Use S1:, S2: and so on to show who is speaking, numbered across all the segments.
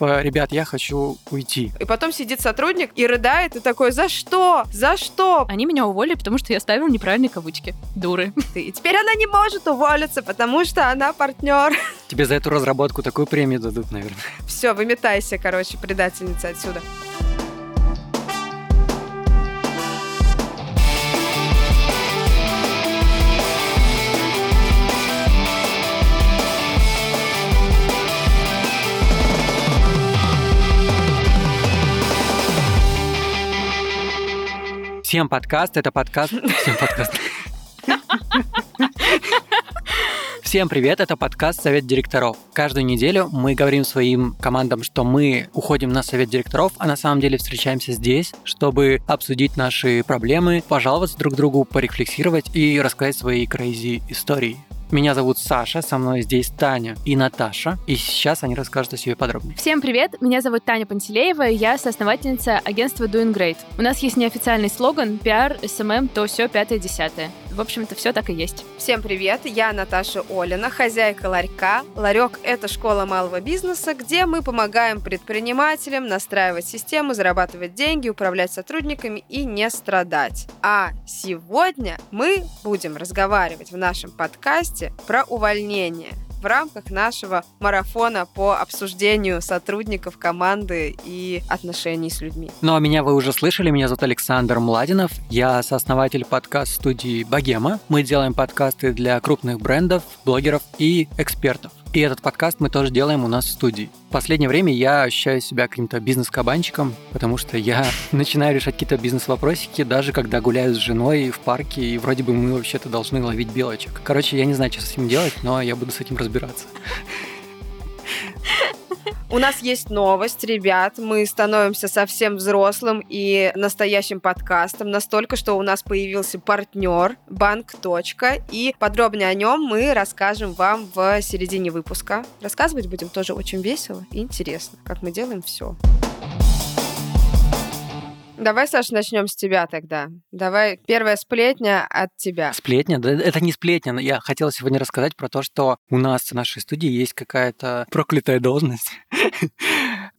S1: Ребят, я хочу уйти.
S2: И потом сидит сотрудник и рыдает, и такой, за что? За что?
S3: Они меня уволили, потому что я ставил неправильные кавычки. Дуры.
S2: И теперь она не может уволиться, потому что она партнер.
S1: Тебе за эту разработку такую премию дадут, наверное.
S2: Все, выметайся, короче, предательница отсюда.
S1: Всем подкаст, это подкаст... Всем подкаст. Всем привет, это подкаст «Совет директоров». Каждую неделю мы говорим своим командам, что мы уходим на совет директоров, а на самом деле встречаемся здесь, чтобы обсудить наши проблемы, пожаловаться друг другу, порефлексировать и рассказать свои крейзи истории. Меня зовут Саша, со мной здесь Таня и Наташа, и сейчас они расскажут о себе подробнее.
S3: Всем привет, меня зовут Таня Пантелеева, я соосновательница агентства Doing Great. У нас есть неофициальный слоган «Пиар, СММ, то все пятое-десятое». В общем-то, все так и есть.
S2: Всем привет, я Наташа Олина, хозяйка ларька. Ларек – это школа малого бизнеса, где мы помогаем предпринимателям настраивать систему, зарабатывать деньги, управлять сотрудниками и не страдать. А сегодня мы будем разговаривать в нашем подкасте про увольнение – в рамках нашего марафона по обсуждению сотрудников команды и отношений с людьми.
S1: Ну а меня вы уже слышали, меня зовут Александр Младинов, я сооснователь подкаст-студии «Богема». Мы делаем подкасты для крупных брендов, блогеров и экспертов. И этот подкаст мы тоже делаем у нас в студии. В последнее время я ощущаю себя каким-то бизнес-кабанчиком, потому что я начинаю решать какие-то бизнес-вопросики, даже когда гуляю с женой в парке, и вроде бы мы вообще-то должны ловить белочек. Короче, я не знаю, что с этим делать, но я буду с этим разбираться.
S2: У нас есть новость, ребят. Мы становимся совсем взрослым и настоящим подкастом. Настолько, что у нас появился партнер Банк. И подробнее о нем мы расскажем вам в середине выпуска. Рассказывать будем тоже очень весело и интересно, как мы делаем все. Давай, Саша, начнем с тебя тогда. Давай, первая сплетня от тебя.
S1: Сплетня? Да это не сплетня. Я хотела сегодня рассказать про то, что у нас в нашей студии есть какая-то проклятая должность.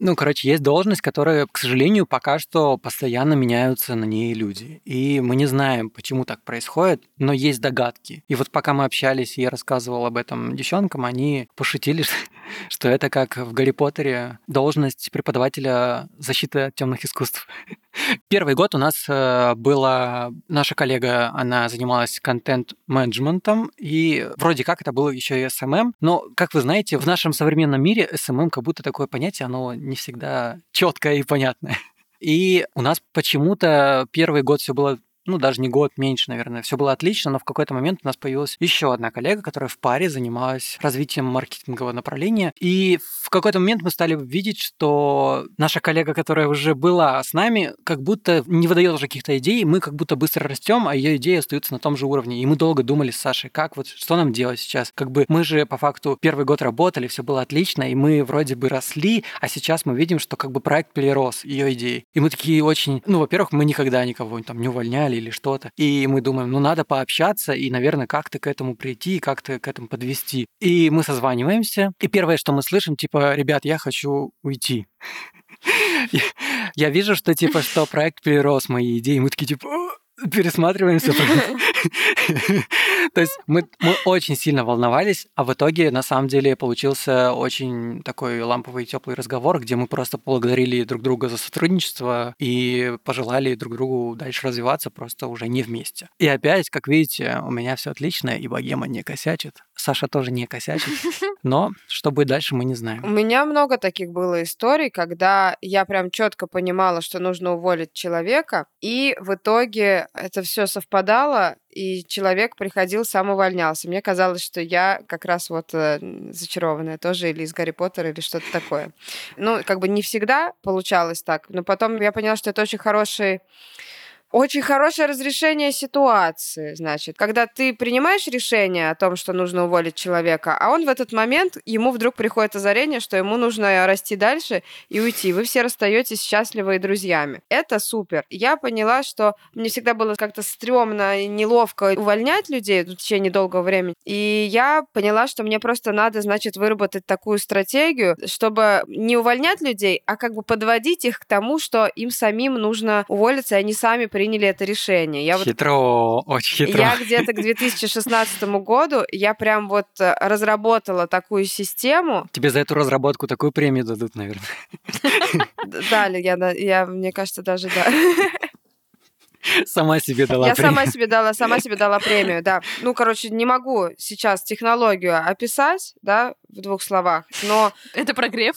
S1: Ну, короче, есть должность, которая, к сожалению, пока что постоянно меняются на ней люди. И мы не знаем, почему так происходит, но есть догадки. И вот пока мы общались, и я рассказывал об этом девчонкам, они пошутили, что это как в Гарри Поттере должность преподавателя защиты от темных искусств. Первый год у нас э, была наша коллега, она занималась контент-менеджментом, и вроде как это было еще и SMM, но, как вы знаете, в нашем современном мире SMM как будто такое понятие, оно не всегда четкое и понятное. И у нас почему-то первый год все было ну, даже не год, меньше, наверное. Все было отлично, но в какой-то момент у нас появилась еще одна коллега, которая в паре занималась развитием маркетингового направления. И в какой-то момент мы стали видеть, что наша коллега, которая уже была с нами, как будто не выдает уже каких-то идей, мы как будто быстро растем, а ее идеи остаются на том же уровне. И мы долго думали с Сашей, как вот, что нам делать сейчас? Как бы мы же по факту первый год работали, все было отлично, и мы вроде бы росли, а сейчас мы видим, что как бы проект перерос ее идеи. И мы такие очень, ну, во-первых, мы никогда никого там не увольняли, или что-то. И мы думаем, ну надо пообщаться и, наверное, как-то к этому прийти, как-то к этому подвести. И мы созваниваемся. И первое, что мы слышим, типа, ребят, я хочу уйти. Я вижу, что типа, что проект перерос мои идеи. Мы такие типа, пересматриваемся. То есть мы, мы очень сильно волновались, а в итоге на самом деле получился очень такой ламповый теплый разговор, где мы просто поблагодарили друг друга за сотрудничество и пожелали друг другу дальше развиваться просто уже не вместе. И опять, как видите, у меня все отлично, и богема не косячит. Саша тоже не косячит. Но что будет дальше, мы не знаем.
S2: У меня много таких было историй, когда я прям четко понимала, что нужно уволить человека, и в итоге это все совпадало, и человек приходил, сам увольнялся. Мне казалось, что я как раз вот э, зачарованная тоже или из Гарри Поттера, или что-то такое. Ну, как бы не всегда получалось так, но потом я поняла, что это очень хороший Очень хорошее разрешение ситуации, значит. Когда ты принимаешь решение о том, что нужно уволить человека, а он в этот момент, ему вдруг приходит озарение, что ему нужно расти дальше и уйти. Вы все расстаетесь счастливы и друзьями. Это супер. Я поняла, что мне всегда было как-то стрёмно и неловко увольнять людей в течение долгого времени. И я поняла, что мне просто надо, значит, выработать такую стратегию, чтобы не увольнять людей, а как бы подводить их к тому, что им самим нужно уволиться, и они сами приняли это решение.
S1: Я хитро, вот, очень хитро.
S2: Я где-то к 2016 году, я прям вот э, разработала такую систему.
S1: Тебе за эту разработку такую премию дадут, наверное.
S2: Дали, я, я, мне кажется, даже да.
S1: Сама себе дала
S2: Я
S1: премию.
S2: сама себе дала, сама себе дала премию, да. Ну, короче, не могу сейчас технологию описать, да, в двух словах, но...
S3: Это прогрев?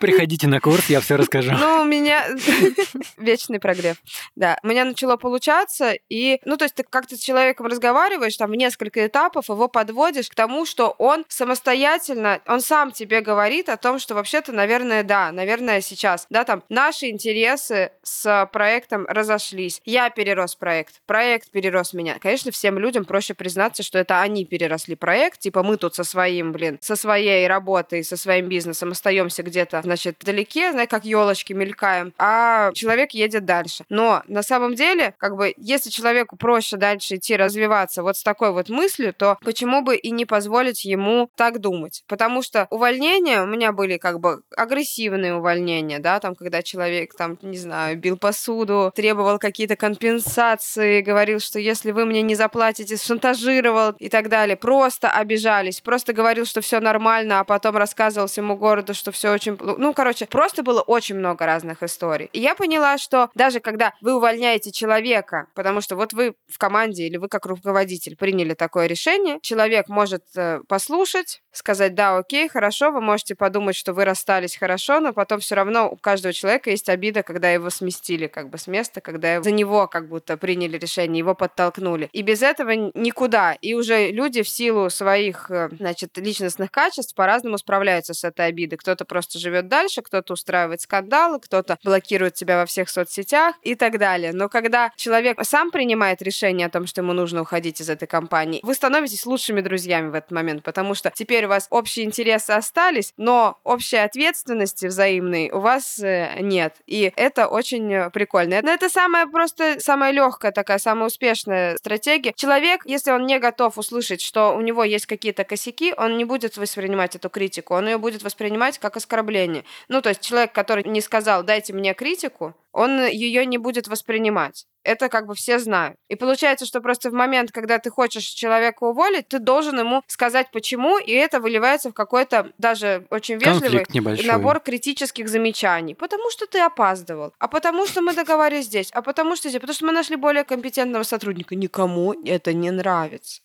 S1: Приходите на курс, я все расскажу.
S2: Ну, у меня... Вечный прогрев, да. У меня начало получаться, и, ну, то есть ты как-то с человеком разговариваешь, там, в несколько этапов, его подводишь к тому, что он самостоятельно, он сам тебе говорит о том, что вообще-то, наверное, да, наверное, сейчас, да, там, наши интересы с проектом разошлись. Я перерос проект, проект перерос меня. Конечно, всем людям проще признаться, что это они переросли проект, типа мы тут со своим, блин, со своей работой, со своим бизнесом остаемся где-то, значит, вдалеке, знаешь, как елочки мелькаем, а человек едет дальше. Но на самом деле, как бы, если человеку проще дальше идти развиваться вот с такой вот мыслью, то почему бы и не позволить ему так думать? Потому что увольнения у меня были как бы агрессивные увольнения, да, там, когда человек там, не знаю, бил посуду, требовал какие-то компенсации, говорил, что если вы мне не заплатите, шантажировал и так далее. Просто обижались, просто говорил, что все нормально, а потом рассказывал всему городу, что все очень... Ну, короче, просто было очень много разных историй. И я поняла, что даже когда вы увольняете человека, потому что вот вы в команде или вы как руководитель приняли такое решение, человек может э, послушать, сказать, да, окей, хорошо, вы можете подумать, что вы расстались хорошо, но потом все равно у каждого человека есть обида, когда его сместили как бы с места, когда за него как будто приняли решение, его подтолкнули. И без этого никуда. И уже люди в силу своих, э, значит, личностных качеств по-разному справляются с этой обидой. Кто-то просто живет дальше, кто-то устраивает скандалы, кто-то блокирует тебя во всех соцсетях и так далее. Но когда человек сам принимает решение о том, что ему нужно уходить из этой компании, вы становитесь лучшими друзьями в этот момент, потому что теперь у вас общие интересы остались, но общей ответственности взаимной у вас э, нет. И это очень прикольно. Но это самая просто, самая легкая такая, самая успешная стратегия. Человек, если он не готов услышать, что у него есть какие-то косяки, он не будет воспринимать эту критику, он ее будет воспринимать как оскорбление. Ну, то есть человек, который не сказал, дайте мне критику, он ее не будет воспринимать. Это как бы все знают. И получается, что просто в момент, когда ты хочешь человека уволить, ты должен ему сказать почему, и это выливается в какой-то даже очень вежливый набор критических замечаний. Потому что ты опаздывал, а потому что мы договорились здесь, а потому что здесь, потому что мы нашли более компетентного сотрудника. Никому это не нравится.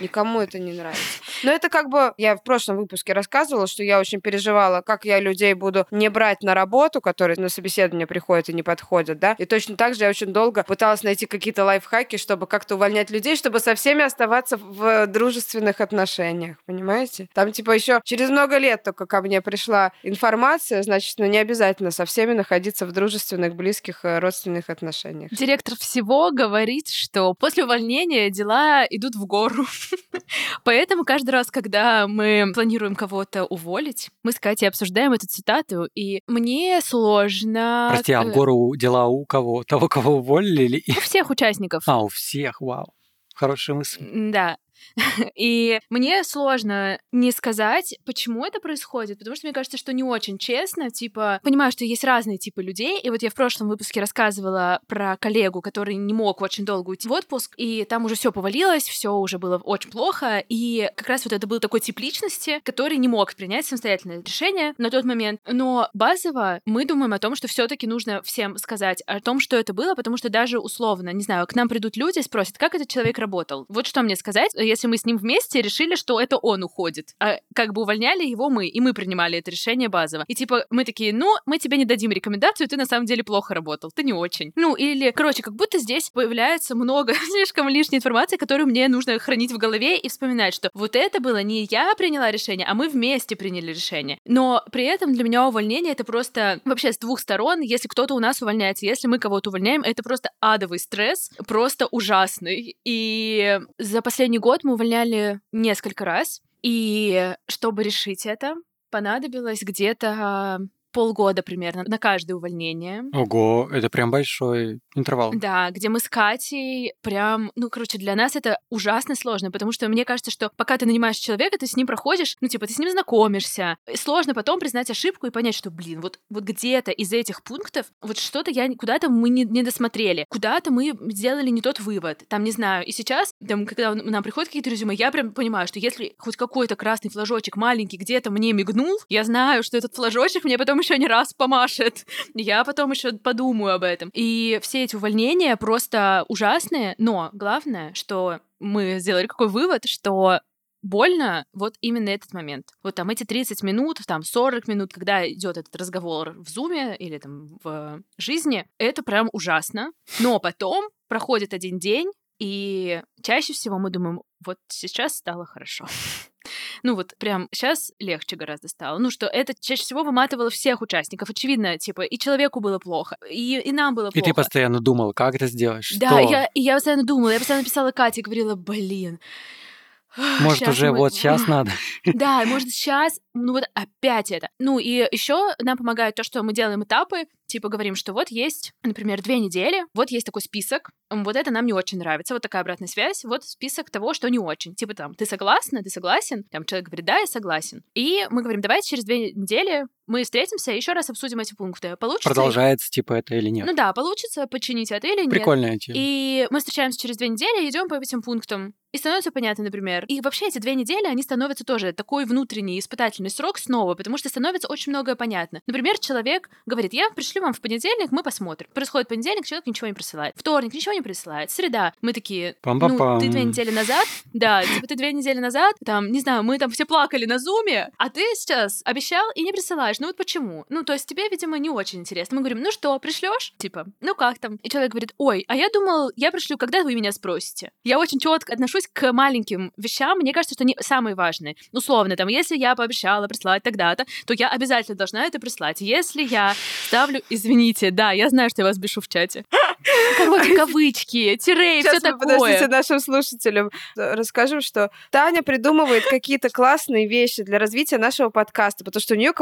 S2: Никому это не нравится. Но это как бы, я в прошлом выпуске рассказывала, что я очень переживала, как я людей буду не брать на работу, которые на собеседование приходят и не подходят, да. И точно так же я очень долго пыталась найти какие-то лайфхаки, чтобы как-то увольнять людей, чтобы со всеми оставаться в дружественных отношениях, понимаете? Там типа еще через много лет только ко мне пришла информация, значит, ну не обязательно со всеми находиться в дружественных, близких, э, родственных отношениях.
S3: Директор всего говорит, что после увольнения дела идут в гору гору. Поэтому каждый раз, когда мы планируем кого-то уволить, мы с Катей обсуждаем эту цитату, и мне сложно...
S1: Прости, а в гору дела у кого? Того, кого уволили? Или...
S3: У всех участников.
S1: А, у всех, вау. Хорошая мысль.
S3: Да. И мне сложно не сказать, почему это происходит, потому что мне кажется, что не очень честно. Типа, понимаю, что есть разные типы людей. И вот я в прошлом выпуске рассказывала про коллегу, который не мог очень долго уйти в отпуск, и там уже все повалилось, все уже было очень плохо. И как раз вот это был такой тип личности, который не мог принять самостоятельное решение на тот момент. Но базово мы думаем о том, что все-таки нужно всем сказать о том, что это было, потому что даже условно, не знаю, к нам придут люди, спросят, как этот человек работал. Вот что мне сказать если мы с ним вместе решили, что это он уходит. А как бы увольняли его мы, и мы принимали это решение базово. И типа мы такие, ну, мы тебе не дадим рекомендацию, ты на самом деле плохо работал, ты не очень. Ну, или, короче, как будто здесь появляется много слишком лишней информации, которую мне нужно хранить в голове и вспоминать, что вот это было не я приняла решение, а мы вместе приняли решение. Но при этом для меня увольнение это просто вообще с двух сторон. Если кто-то у нас увольняется, если мы кого-то увольняем, это просто адовый стресс, просто ужасный. И за последний год мы увольняли несколько раз. И чтобы решить это, понадобилось где-то полгода примерно на каждое увольнение.
S1: Ого, это прям большой интервал.
S3: Да, где мы с Катей прям, ну, короче, для нас это ужасно сложно, потому что мне кажется, что пока ты нанимаешь человека, ты с ним проходишь, ну, типа, ты с ним знакомишься. И сложно потом признать ошибку и понять, что, блин, вот, вот где-то из этих пунктов вот что-то я, куда-то мы не, не досмотрели, куда-то мы сделали не тот вывод, там, не знаю. И сейчас, там, когда нам приходят какие-то резюме, я прям понимаю, что если хоть какой-то красный флажочек маленький где-то мне мигнул, я знаю, что этот флажочек мне потом еще не раз помашет. Я потом еще подумаю об этом. И все эти увольнения просто ужасные, но главное, что мы сделали какой вывод, что больно вот именно этот момент. Вот там эти 30 минут, там 40 минут, когда идет этот разговор в зуме или там в жизни, это прям ужасно. Но потом проходит один день, и чаще всего мы думаем, вот сейчас стало хорошо. Ну вот прям сейчас легче гораздо стало. Ну что это чаще всего выматывало всех участников. Очевидно, типа и человеку было плохо, и, и нам было
S1: плохо. И ты постоянно думал, как это сделаешь?
S3: Да, я, и я постоянно думала. Я постоянно писала Кате и говорила, блин,
S1: может, сейчас уже мы... вот сейчас надо.
S3: Да, может, сейчас, ну вот опять это. Ну и еще нам помогает то, что мы делаем этапы, типа говорим, что вот есть, например, две недели, вот есть такой список, вот это нам не очень нравится, вот такая обратная связь, вот список того, что не очень. Типа там, ты согласна, ты согласен? Там человек говорит, да, я согласен. И мы говорим, давайте через две недели мы встретимся еще раз обсудим эти пункты. Получится
S1: Продолжается, ли... типа, это или нет?
S3: Ну да, получится починить это или нет.
S1: Прикольная тема.
S3: И мы встречаемся через две недели, идем по этим пунктам. И становится понятно, например. И вообще эти две недели, они становятся тоже такой внутренний испытательный срок снова, потому что становится очень многое понятно. Например, человек говорит, я пришлю вам в понедельник, мы посмотрим. Происходит понедельник, человек ничего не присылает. Вторник ничего не присылает. Среда. Мы такие, ну, ты две недели назад, да, типа ты две недели назад, там, не знаю, мы там все плакали на зуме, а ты сейчас обещал и не присылаешь. Ну вот почему? Ну, то есть тебе, видимо, не очень интересно. Мы говорим, ну что, пришлешь? Типа, ну как там? И человек говорит, ой, а я думал, я пришлю, когда вы меня спросите. Я очень четко отношусь к маленьким вещам. Мне кажется, что они самые важные. Условно, там, если я пообещала прислать тогда-то, то я обязательно должна это прислать. Если я ставлю, извините, да, я знаю, что я вас бешу в чате. Короче, кавычки, тире все такое.
S2: Подождите нашим слушателям. Расскажем, что Таня придумывает какие-то классные вещи для развития нашего подкаста, потому что у нее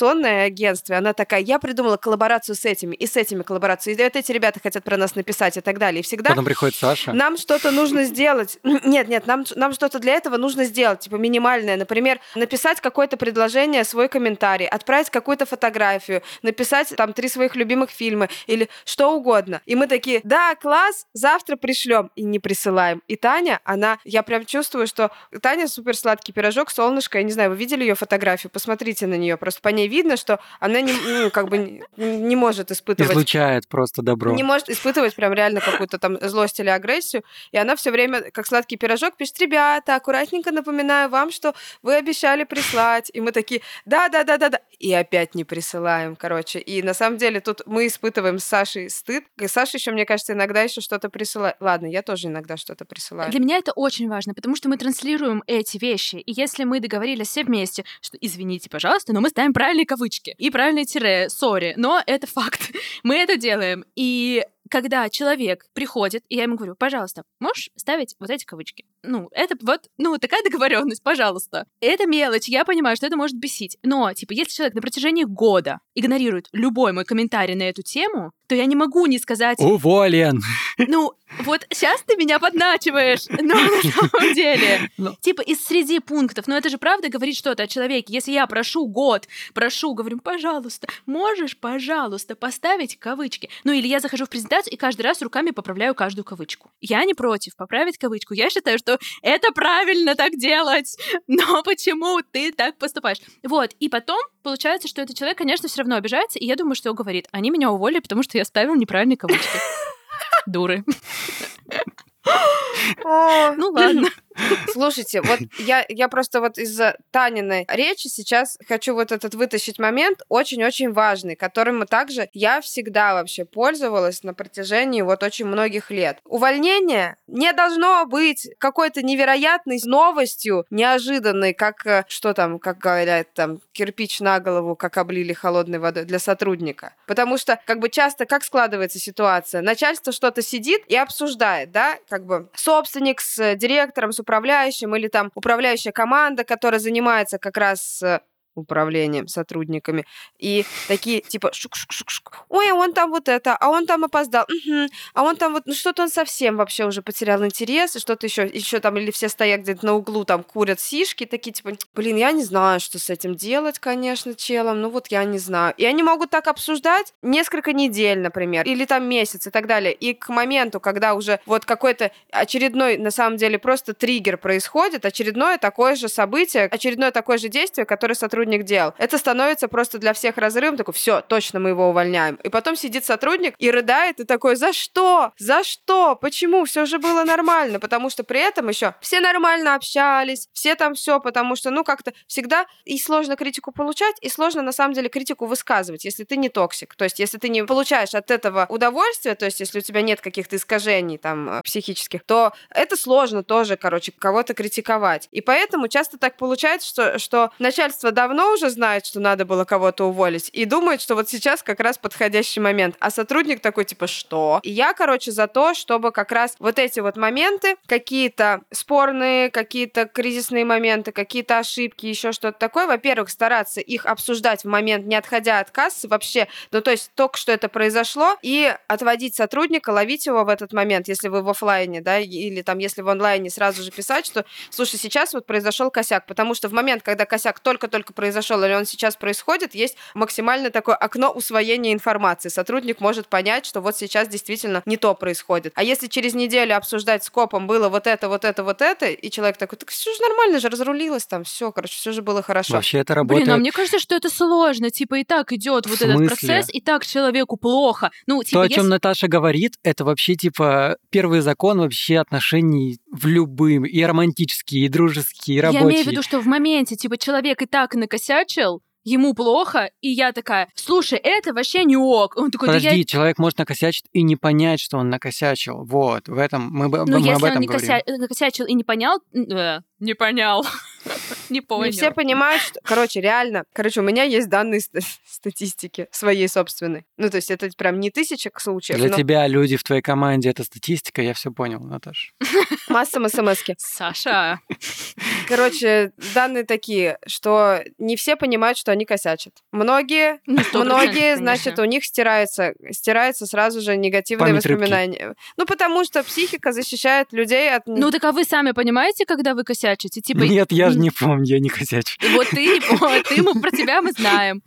S2: коммуникационное агентство. Она такая, я придумала коллаборацию с этими и с этими коллаборацию. И вот эти ребята хотят про нас написать и так далее. И всегда
S1: Потом приходит Саша.
S2: Нам что-то нужно сделать. Нет, нет, нам, нам что-то для этого нужно сделать, типа минимальное. Например, написать какое-то предложение, свой комментарий, отправить какую-то фотографию, написать там три своих любимых фильма или что угодно. И мы такие, да, класс, завтра пришлем. И не присылаем. И Таня, она, я прям чувствую, что Таня супер сладкий пирожок, солнышко. Я не знаю, вы видели ее фотографию? Посмотрите на нее. Просто по ней видно, что она не, ну, как бы не, не может испытывать...
S1: Излучает просто добро.
S2: Не может испытывать прям реально какую-то там злость или агрессию. И она все время, как сладкий пирожок, пишет, ребята, аккуратненько напоминаю вам, что вы обещали прислать. И мы такие, да-да-да-да-да. И опять не присылаем, короче. И на самом деле тут мы испытываем с Сашей стыд. И Саша еще, мне кажется, иногда еще что-то присылает. Ладно, я тоже иногда что-то присылаю.
S3: Для меня это очень важно, потому что мы транслируем эти вещи. И если мы договорились все вместе, что извините, пожалуйста, но мы ставим правильные кавычки и правильные тире, сори, но это факт. Мы это делаем. И когда человек приходит, и я ему говорю, пожалуйста, можешь ставить вот эти кавычки? Ну, это вот, ну, такая договоренность, пожалуйста. Это мелочь, я понимаю, что это может бесить. Но, типа, если человек на протяжении года игнорирует любой мой комментарий на эту тему, то я не могу не сказать...
S1: Уволен!
S3: Ну, вот сейчас ты меня подначиваешь, но на самом деле. Но... Ну. Типа из среди пунктов, но это же правда говорит что-то о человеке. Если я прошу год, прошу, говорю, пожалуйста, можешь, пожалуйста, поставить кавычки. Ну или я захожу в презентацию и каждый раз руками поправляю каждую кавычку. Я не против поправить кавычку. Я считаю, что это правильно так делать. Но почему ты так поступаешь? Вот, и потом получается, что этот человек, конечно, все равно обижается, и я думаю, что он говорит, они меня уволили, потому что я ставил неправильные кавычки. Дуры. Ну ладно.
S2: Слушайте, вот я, я просто вот из-за Таниной речи сейчас хочу вот этот вытащить момент, очень-очень важный, которым мы также, я всегда вообще пользовалась на протяжении вот очень многих лет. Увольнение не должно быть какой-то невероятной новостью, неожиданной, как, э, что там, как говорят, там, кирпич на голову, как облили холодной водой для сотрудника. Потому что, как бы часто, как складывается ситуация? Начальство что-то сидит и обсуждает, да, как бы собственник с директором, с управляющим или там управляющая команда, которая занимается как раз э, управлением, сотрудниками. И такие, типа, шук-шук-шук-шук. Ой, а он там вот это, а он там опоздал. Угу. А он там вот, ну что-то он совсем вообще уже потерял интерес, и что-то еще, еще там, или все стоят где-то на углу, там, курят сишки, такие, типа, блин, я не знаю, что с этим делать, конечно, челом, ну вот я не знаю. И они могут так обсуждать несколько недель, например, или там месяц и так далее. И к моменту, когда уже вот какой-то очередной, на самом деле, просто триггер происходит, очередное такое же событие, очередное такое же действие, которое сотрудник сотрудник делал. Это становится просто для всех разрывом, такой, все, точно мы его увольняем. И потом сидит сотрудник и рыдает, и такой, за что? За что? Почему? Все же было нормально, потому что при этом еще все нормально общались, все там все, потому что, ну, как-то всегда и сложно критику получать, и сложно, на самом деле, критику высказывать, если ты не токсик. То есть, если ты не получаешь от этого удовольствия, то есть, если у тебя нет каких-то искажений там э, психических, то это сложно тоже, короче, кого-то критиковать. И поэтому часто так получается, что, что начальство давно давно уже знает, что надо было кого-то уволить, и думает, что вот сейчас как раз подходящий момент. А сотрудник такой, типа, что? И я, короче, за то, чтобы как раз вот эти вот моменты, какие-то спорные, какие-то кризисные моменты, какие-то ошибки, еще что-то такое, во-первых, стараться их обсуждать в момент, не отходя от кассы вообще, ну, то есть только что это произошло, и отводить сотрудника, ловить его в этот момент, если вы в офлайне, да, или там, если в онлайне, сразу же писать, что, слушай, сейчас вот произошел косяк, потому что в момент, когда косяк только-только произошел или он сейчас происходит, есть максимально такое окно усвоения информации. Сотрудник может понять, что вот сейчас действительно не то происходит. А если через неделю обсуждать с копом было вот это, вот это, вот это, и человек такой, так все же нормально же, разрулилось там, все, короче, все же было хорошо.
S1: Вообще это работает.
S3: Блин, а мне кажется, что это сложно. Типа и так идет вот этот процесс, и так человеку плохо. Ну, типа,
S1: То, о чем если... Наташа говорит, это вообще типа первый закон вообще отношений в любым, и романтические, и дружеские, и рабочие.
S3: Я имею в виду, что в моменте, типа, человек и так накосячил, ему плохо, и я такая, слушай, это вообще не ок. Он такой,
S1: Подожди,
S3: да я...
S1: человек может накосячить и не понять, что он накосячил. Вот, в этом мы, ну, мы
S3: если
S1: об этом
S3: он не
S1: говорим.
S3: кося... накосячил и не понял, э, не понял. Не понял. Не
S2: все понимают, что... Короче, реально. Короче, у меня есть данные статистики своей собственной. Ну, то есть это прям не тысяча случаев.
S1: Для тебя люди в твоей команде — это статистика, я все понял, Наташа.
S2: Масса смс-ки.
S3: Саша.
S2: Короче, данные такие, что не все понимают, что они косячат. Многие, ну, многие, значит, у них стирается, стирается сразу же негативные Память воспоминания. Рыбки. Ну, потому что психика защищает людей от...
S3: Ну, так а вы сами понимаете, когда вы косячите? Типа...
S1: Нет, я же не помню, я не косячу.
S3: Вот ты не помнишь, ты, мы про тебя мы знаем.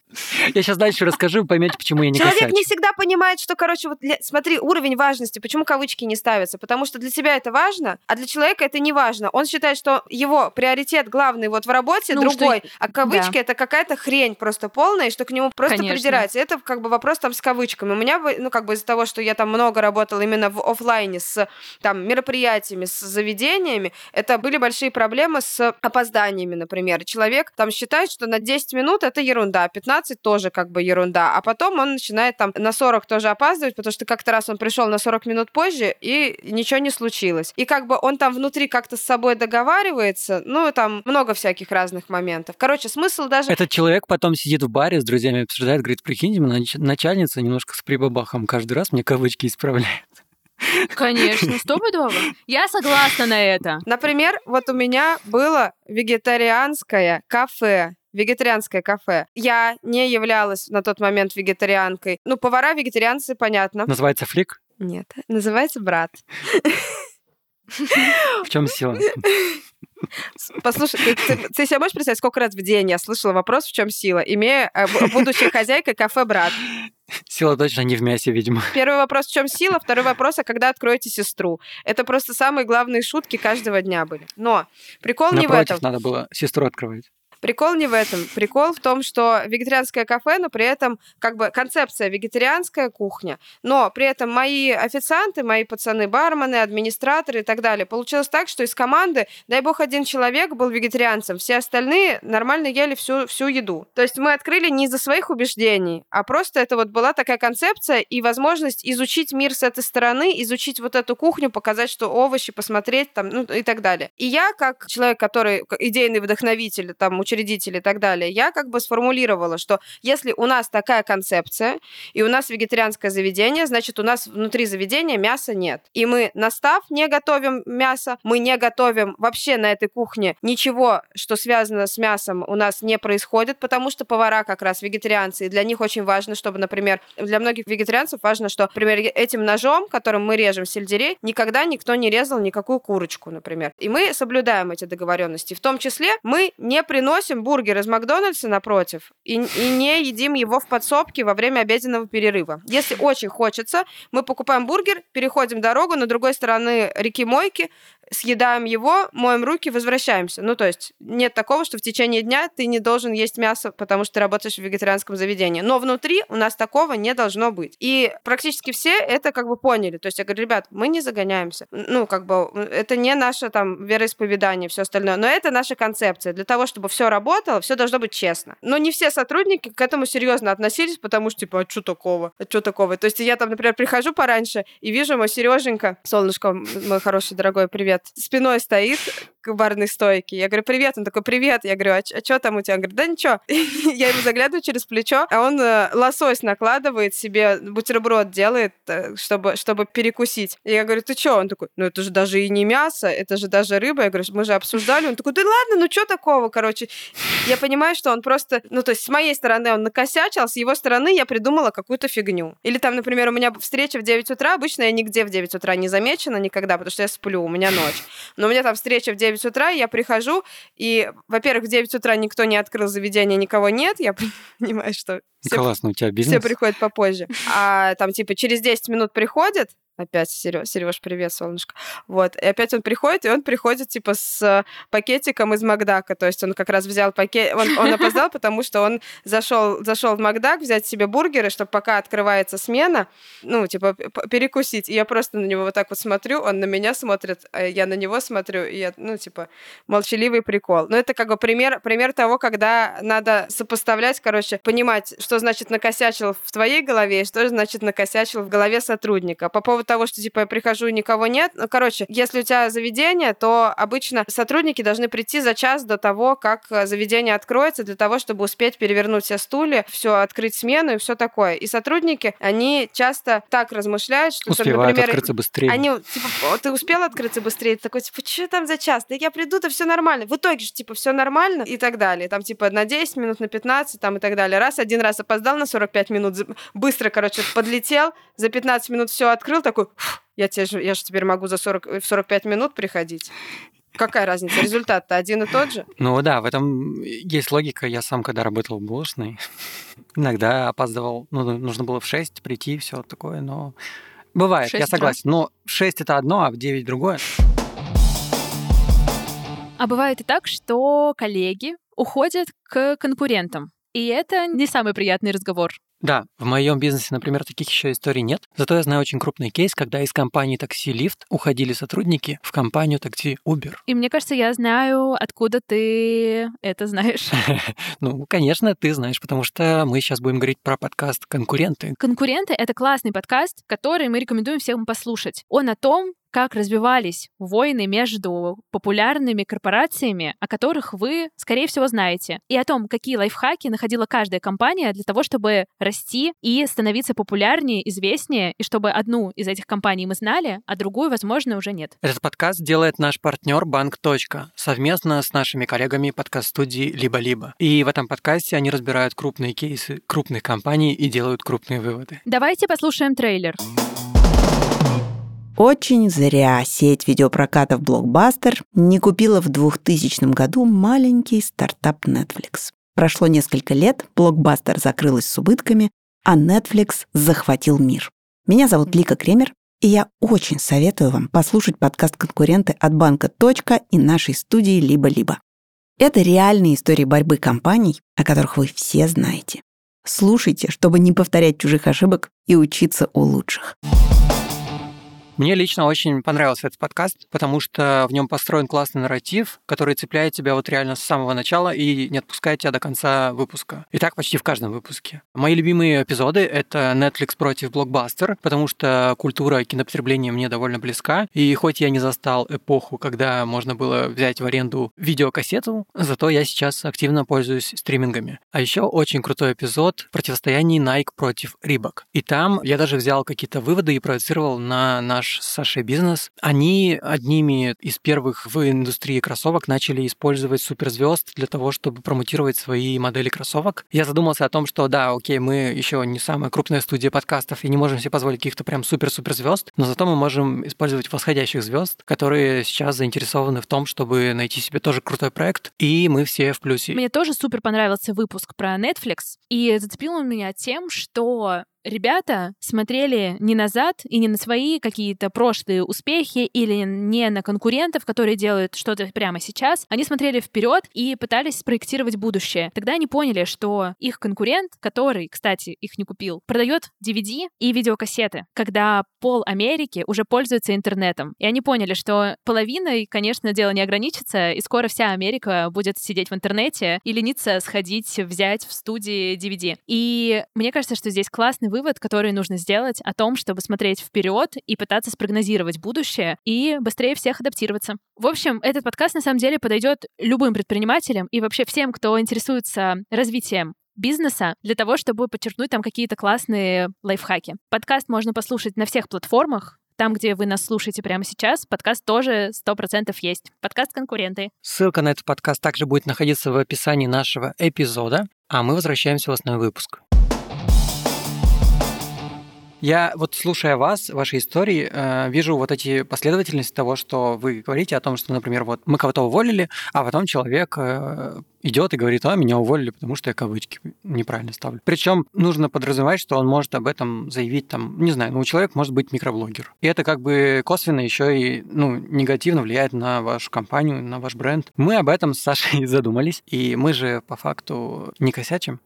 S1: Я сейчас дальше расскажу, вы поймете, почему я не
S2: Человек
S1: косячу.
S2: не всегда понимает, что, короче, вот смотри, уровень важности, почему кавычки не ставятся. Потому что для тебя это важно, а для человека это не важно. Он считает, что его приоритет главный вот в работе ну, другой, что... а кавычки да. это какая-то хрень просто полная, и что к нему просто Конечно. придирается. Это как бы вопрос там с кавычками. У меня, ну, как бы из-за того, что я там много работала именно в офлайне с там мероприятиями, с заведениями, это были большие проблемы с опозданиями, например. Человек там считает, что на 10 минут это ерунда, 15 тоже как бы ерунда, а потом он начинает там на 40 тоже опаздывать, потому что как-то раз он пришел на 40 минут позже, и ничего не случилось. И как бы он там внутри как-то с собой договаривается, ну, там много всяких разных моментов. Короче, смысл даже...
S1: Этот человек потом сидит в баре с друзьями, обсуждает, говорит, прикиньте, начальница немножко с прибабахом каждый раз мне кавычки исправляет.
S3: Конечно, стопудово. Я согласна на это.
S2: Например, вот у меня было вегетарианское кафе вегетарианское кафе. Я не являлась на тот момент вегетарианкой. Ну, повара вегетарианцы, понятно.
S1: Называется флик?
S2: Нет, называется брат.
S1: В чем сила?
S2: Послушай, ты, ты, ты себе можешь представить, сколько раз в день я слышала вопрос, в чем сила, имея, э, будучи хозяйкой кафе «Брат».
S1: Сила точно не в мясе, видимо.
S2: Первый вопрос, в чем сила? Второй вопрос, а когда откроете сестру? Это просто самые главные шутки каждого дня были. Но прикол
S1: Напротив,
S2: не в этом.
S1: надо было сестру открывать.
S2: Прикол не в этом. Прикол в том, что вегетарианское кафе, но при этом как бы концепция вегетарианская кухня, но при этом мои официанты, мои пацаны, бармены, администраторы и так далее. Получилось так, что из команды, дай бог, один человек был вегетарианцем, все остальные нормально ели всю, всю еду. То есть мы открыли не из-за своих убеждений, а просто это вот была такая концепция и возможность изучить мир с этой стороны, изучить вот эту кухню, показать, что овощи, посмотреть там, ну и так далее. И я, как человек, который идейный вдохновитель, там, учредитель и так далее, я как бы сформулировала, что если у нас такая концепция, и у нас вегетарианское заведение, значит, у нас внутри заведения мяса нет. И мы на став не готовим мясо, мы не готовим вообще на этой кухне ничего, что связано с мясом, у нас не происходит, потому что повара как раз вегетарианцы, и для них очень важно, чтобы, например, для многих вегетарианцев важно, что, например, этим ножом, которым мы режем сельдерей, никогда никто не резал никакую курочку, например. И мы соблюдаем эти договоренности. В том числе мы не приносим бургер из Макдональдса напротив и, и не едим его в подсобке во время обеденного перерыва. Если очень хочется, мы покупаем бургер, переходим дорогу на другой стороны реки Мойки, съедаем его, моем руки, возвращаемся. Ну, то есть нет такого, что в течение дня ты не должен есть мясо, потому что ты работаешь в вегетарианском заведении. Но внутри у нас такого не должно быть. И практически все это как бы поняли. То есть я говорю, ребят, мы не загоняемся. Ну, как бы это не наше там вероисповедание, все остальное, но это наша концепция. Для того, чтобы все работало, все должно быть честно. Но не все сотрудники к этому серьезно относились, потому что типа, а что такого? А что такого? То есть я там, например, прихожу пораньше и вижу мой Сереженька, солнышко, мой хороший, дорогой, привет, спиной стоит к барной стойке. Я говорю, привет. Он такой, привет. Я говорю, а, а что там у тебя? Он говорит, да ничего. Я ему заглядываю через плечо, а он э, лосось накладывает себе, бутерброд делает, э, чтобы, чтобы перекусить. И я говорю, ты что? Он такой, ну это же даже и не мясо, это же даже рыба. Я говорю, мы же обсуждали. Он такой, да ладно, ну что такого, короче. Я понимаю, что он просто, ну то есть с моей стороны он накосячил, с его стороны я придумала какую-то фигню. Или там, например, у меня встреча в 9 утра, обычно я нигде в 9 утра не замечена никогда, потому что я сплю, у меня ночь. Но у меня там встреча в 9 утра, я прихожу, и, во-первых, в 9 утра никто не открыл заведение, никого нет, я понимаю, что
S1: все, Классно, у тебя бизнес.
S2: Все приходят попозже. А там, типа, через 10 минут приходят, Опять Сереж, Сереж, привет, солнышко. Вот. И опять он приходит, и он приходит, типа, с пакетиком из Макдака. То есть он как раз взял пакет... Он, он опоздал, потому что он зашел, зашел в Макдак взять себе бургеры, чтобы пока открывается смена, ну, типа, перекусить. И я просто на него вот так вот смотрю, он на меня смотрит, а я на него смотрю, и я, ну, типа, молчаливый прикол. Но это как бы пример, пример того, когда надо сопоставлять, короче, понимать, что значит накосячил в твоей голове, и что значит накосячил в голове сотрудника. По поводу того, что, типа, я прихожу и никого нет. Ну, короче, если у тебя заведение, то обычно сотрудники должны прийти за час до того, как э, заведение откроется, для того, чтобы успеть перевернуть все стулья, все открыть смену и все такое. И сотрудники, они часто так размышляют, что,
S1: Успевают
S2: там, например,
S1: открыться быстрее.
S2: Они, типа, ты успел открыться быстрее? Ты такой, типа, что там за час? Да я приду, то все нормально. В итоге же, типа, все нормально и так далее. Там, типа, на 10 минут, на 15, там и так далее. Раз, один раз опоздал на 45 минут, быстро, короче, подлетел, за 15 минут все открыл, такой, я, тебе же, я же теперь могу за 40, в 45 минут приходить. Какая разница? Результат-то один и тот же?
S1: Ну да, в этом есть логика. Я сам, когда работал в булочной, иногда опаздывал. Ну, нужно было в 6 прийти, все такое, но... Бывает, я согласен. Но в 6 это одно, а в 9 другое.
S3: А бывает и так, что коллеги уходят к конкурентам. И это не самый приятный разговор.
S1: Да, в моем бизнесе, например, таких еще историй нет. Зато я знаю очень крупный кейс, когда из компании такси Lyft уходили сотрудники в компанию такси Uber.
S3: И мне кажется, я знаю, откуда ты это знаешь.
S1: Ну, конечно, ты знаешь, потому что мы сейчас будем говорить про подкаст «Конкуренты».
S3: «Конкуренты» — это классный подкаст, который мы рекомендуем всем послушать. Он о том, как развивались войны между популярными корпорациями, о которых вы, скорее всего, знаете, и о том, какие лайфхаки находила каждая компания для того, чтобы расти и становиться популярнее, известнее, и чтобы одну из этих компаний мы знали, а другую, возможно, уже нет.
S1: Этот подкаст делает наш партнер Банк. совместно с нашими коллегами подкаст-студии «Либо-либо». И в этом подкасте они разбирают крупные кейсы крупных компаний и делают крупные выводы.
S3: Давайте послушаем трейлер.
S4: Очень зря сеть видеопрокатов Blockbuster не купила в 2000 году маленький стартап Netflix. Прошло несколько лет, Blockbuster закрылась с убытками, а Netflix захватил мир. Меня зовут Лика Кремер, и я очень советую вам послушать подкаст «Конкуренты» от банка «Точка» и нашей студии «Либо-либо». Это реальные истории борьбы компаний, о которых вы все знаете. Слушайте, чтобы не повторять чужих ошибок и учиться у лучших.
S1: Мне лично очень понравился этот подкаст, потому что в нем построен классный нарратив, который цепляет тебя вот реально с самого начала и не отпускает тебя до конца выпуска. И так почти в каждом выпуске. Мои любимые эпизоды — это Netflix против блокбастер, потому что культура кинопотребления мне довольно близка. И хоть я не застал эпоху, когда можно было взять в аренду видеокассету, зато я сейчас активно пользуюсь стримингами. А еще очень крутой эпизод противостояние Nike против Reebok. И там я даже взял какие-то выводы и проецировал на наш наш с Сашей бизнес, они одними из первых в индустрии кроссовок начали использовать суперзвезд для того, чтобы промотировать свои модели кроссовок. Я задумался о том, что да, окей, мы еще не самая крупная студия подкастов и не можем себе позволить каких-то прям супер-супер звезд, но зато мы можем использовать восходящих звезд, которые сейчас заинтересованы в том, чтобы найти себе тоже крутой проект, и мы все в плюсе.
S3: Мне тоже супер понравился выпуск про Netflix, и зацепил меня тем, что ребята смотрели не назад и не на свои какие-то прошлые успехи или не на конкурентов, которые делают что-то прямо сейчас. Они смотрели вперед и пытались спроектировать будущее. Тогда они поняли, что их конкурент, который, кстати, их не купил, продает DVD и видеокассеты, когда пол Америки уже пользуется интернетом. И они поняли, что половиной, конечно, дело не ограничится, и скоро вся Америка будет сидеть в интернете и лениться сходить, взять в студии DVD. И мне кажется, что здесь классный вывод, который нужно сделать о том, чтобы смотреть вперед и пытаться спрогнозировать будущее и быстрее всех адаптироваться. В общем, этот подкаст на самом деле подойдет любым предпринимателям и вообще всем, кто интересуется развитием бизнеса для того, чтобы подчеркнуть там какие-то классные лайфхаки. Подкаст можно послушать на всех платформах, там, где вы нас слушаете прямо сейчас, подкаст тоже 100% есть. Подкаст «Конкуренты».
S1: Ссылка на этот подкаст также будет находиться в описании нашего эпизода, а мы возвращаемся в основной выпуск. Я вот слушая вас, ваши истории, э, вижу вот эти последовательности того, что вы говорите о том, что, например, вот мы кого-то уволили, а потом человек э, идет и говорит, а, меня уволили, потому что я кавычки неправильно ставлю. Причем нужно подразумевать, что он может об этом заявить там, не знаю, ну, у человека может быть микроблогер. И это как бы косвенно еще и, ну, негативно влияет на вашу компанию, на ваш бренд. Мы об этом с Сашей задумались, и мы же по факту не косячим.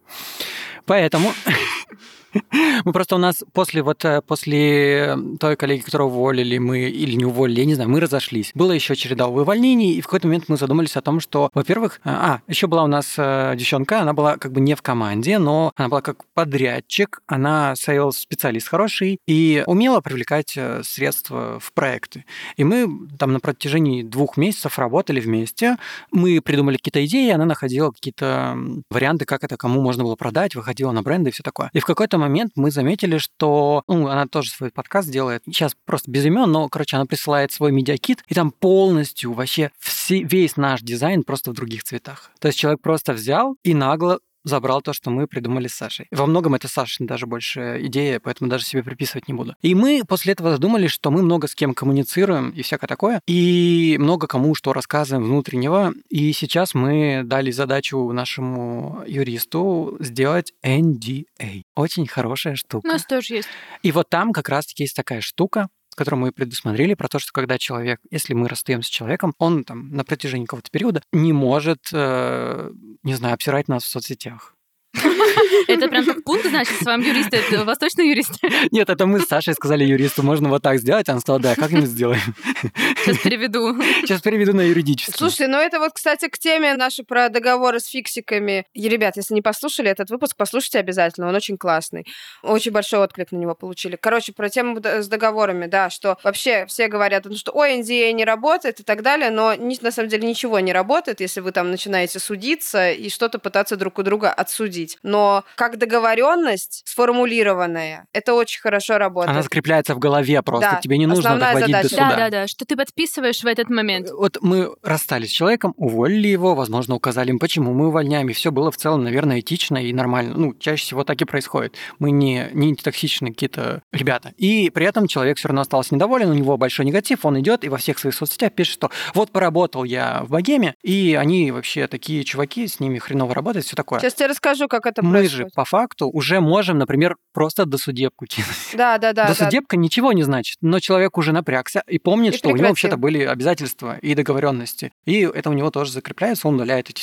S1: Поэтому мы просто у нас после вот э, после той коллеги, которую уволили, мы или не уволили, я не знаю, мы разошлись. Было еще череда увольнений, и в какой-то момент мы задумались о том, что, во-первых, э, а, еще была у нас э, девчонка, она была как бы не в команде, но она была как подрядчик, она sales специалист хороший и умела привлекать средства в проекты. И мы там на протяжении двух месяцев работали вместе, мы придумали какие-то идеи, она находила какие-то варианты, как это кому можно было продать, выходила на бренды и все такое. И в какой-то момент мы заметили, что ну, она тоже свой подкаст делает. Сейчас просто без имен, но, короче, она присылает свой медиакит, и там полностью вообще все, весь наш дизайн просто в других цветах. То есть человек просто взял и нагло забрал то, что мы придумали с Сашей. Во многом это Саша даже больше идея, поэтому даже себе приписывать не буду. И мы после этого задумались, что мы много с кем коммуницируем и всякое такое, и много кому что рассказываем внутреннего. И сейчас мы дали задачу нашему юристу сделать NDA. Очень хорошая штука.
S3: У нас тоже есть.
S1: И вот там как раз-таки есть такая штука, которую мы предусмотрели, про то, что когда человек, если мы расстаемся с человеком, он там на протяжении какого-то периода не может, э, не знаю, обсирать нас в соцсетях.
S3: Это прям как пункт, значит, с вами юрист, это восточный юрист?
S1: Нет, это мы с Сашей сказали юристу, можно вот так сделать, она сказала, да, как мы сделаем?
S3: Сейчас переведу.
S1: Сейчас переведу на юридический.
S2: Слушай, ну это вот, кстати, к теме нашей про договоры с фиксиками. И, ребят, если не послушали этот выпуск, послушайте обязательно, он очень классный. Очень большой отклик на него получили. Короче, про тему с договорами, да, что вообще все говорят, ну, что ой, NDA не работает и так далее, но на самом деле ничего не работает, если вы там начинаете судиться и что-то пытаться друг у друга отсудить. Но как договоренность сформулированная, это очень хорошо работает.
S1: Она закрепляется в голове просто, да. тебе не нужно Основная доводить задача. до суда.
S3: Да, да, да, что ты подписываешь в этот момент.
S1: Вот мы расстались с человеком, уволили его, возможно, указали им, почему мы увольняем, и все было в целом, наверное, этично и нормально. Ну, чаще всего так и происходит. Мы не, не токсичные какие-то ребята. И при этом человек все равно остался недоволен, у него большой негатив, он идет и во всех своих соцсетях пишет, что вот поработал я в богеме, и они вообще такие чуваки, с ними хреново работать, все такое.
S2: Сейчас тебе расскажу, как как это
S1: мы
S2: происходит.
S1: же по факту уже можем, например, просто досудебку кинуть.
S2: Да, да, да. да.
S1: Досудебка ничего не значит, но человек уже напрягся и помнит,
S2: И
S1: что у него
S2: прекратил.
S1: вообще-то были обязательства и договоренности. И это у него тоже закрепляется, он удаляет эти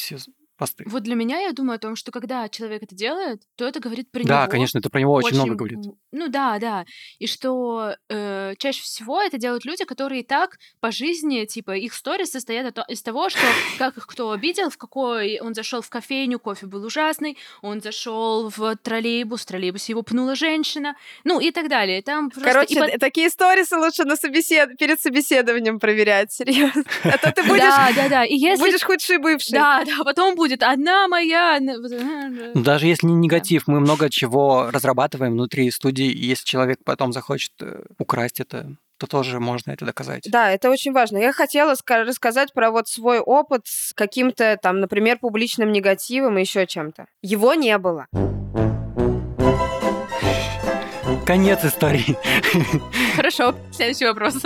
S1: посты.
S3: Вот для меня я думаю о том, что когда человек это делает, то это говорит про
S1: Да,
S3: него.
S1: конечно, это про него очень, много говорит.
S3: Ну да, да. И что э, чаще всего это делают люди, которые и так по жизни, типа, их сторис состоят из того, что как их кто обидел, в какой он зашел в кофейню, кофе был ужасный, он зашел в троллейбус, в троллейбусе его пнула женщина, ну и так далее. Там просто...
S2: Короче,
S3: и по-
S2: такие сторисы лучше на собесед... перед собеседованием проверять, серьезно. А то ты будешь,
S3: Да, да, да. И если...
S2: будешь худший бывший.
S3: Да, да, потом будет одна моя...
S1: Ну, Даже если не негатив, мы много чего разрабатываем внутри студии, и если человек потом захочет э, украсть это, то тоже можно это доказать.
S2: Да, это очень важно. Я хотела ска- рассказать про вот свой опыт с каким-то там, например, публичным негативом и еще чем-то. Его не было.
S1: Конец истории.
S3: Хорошо, следующий вопрос.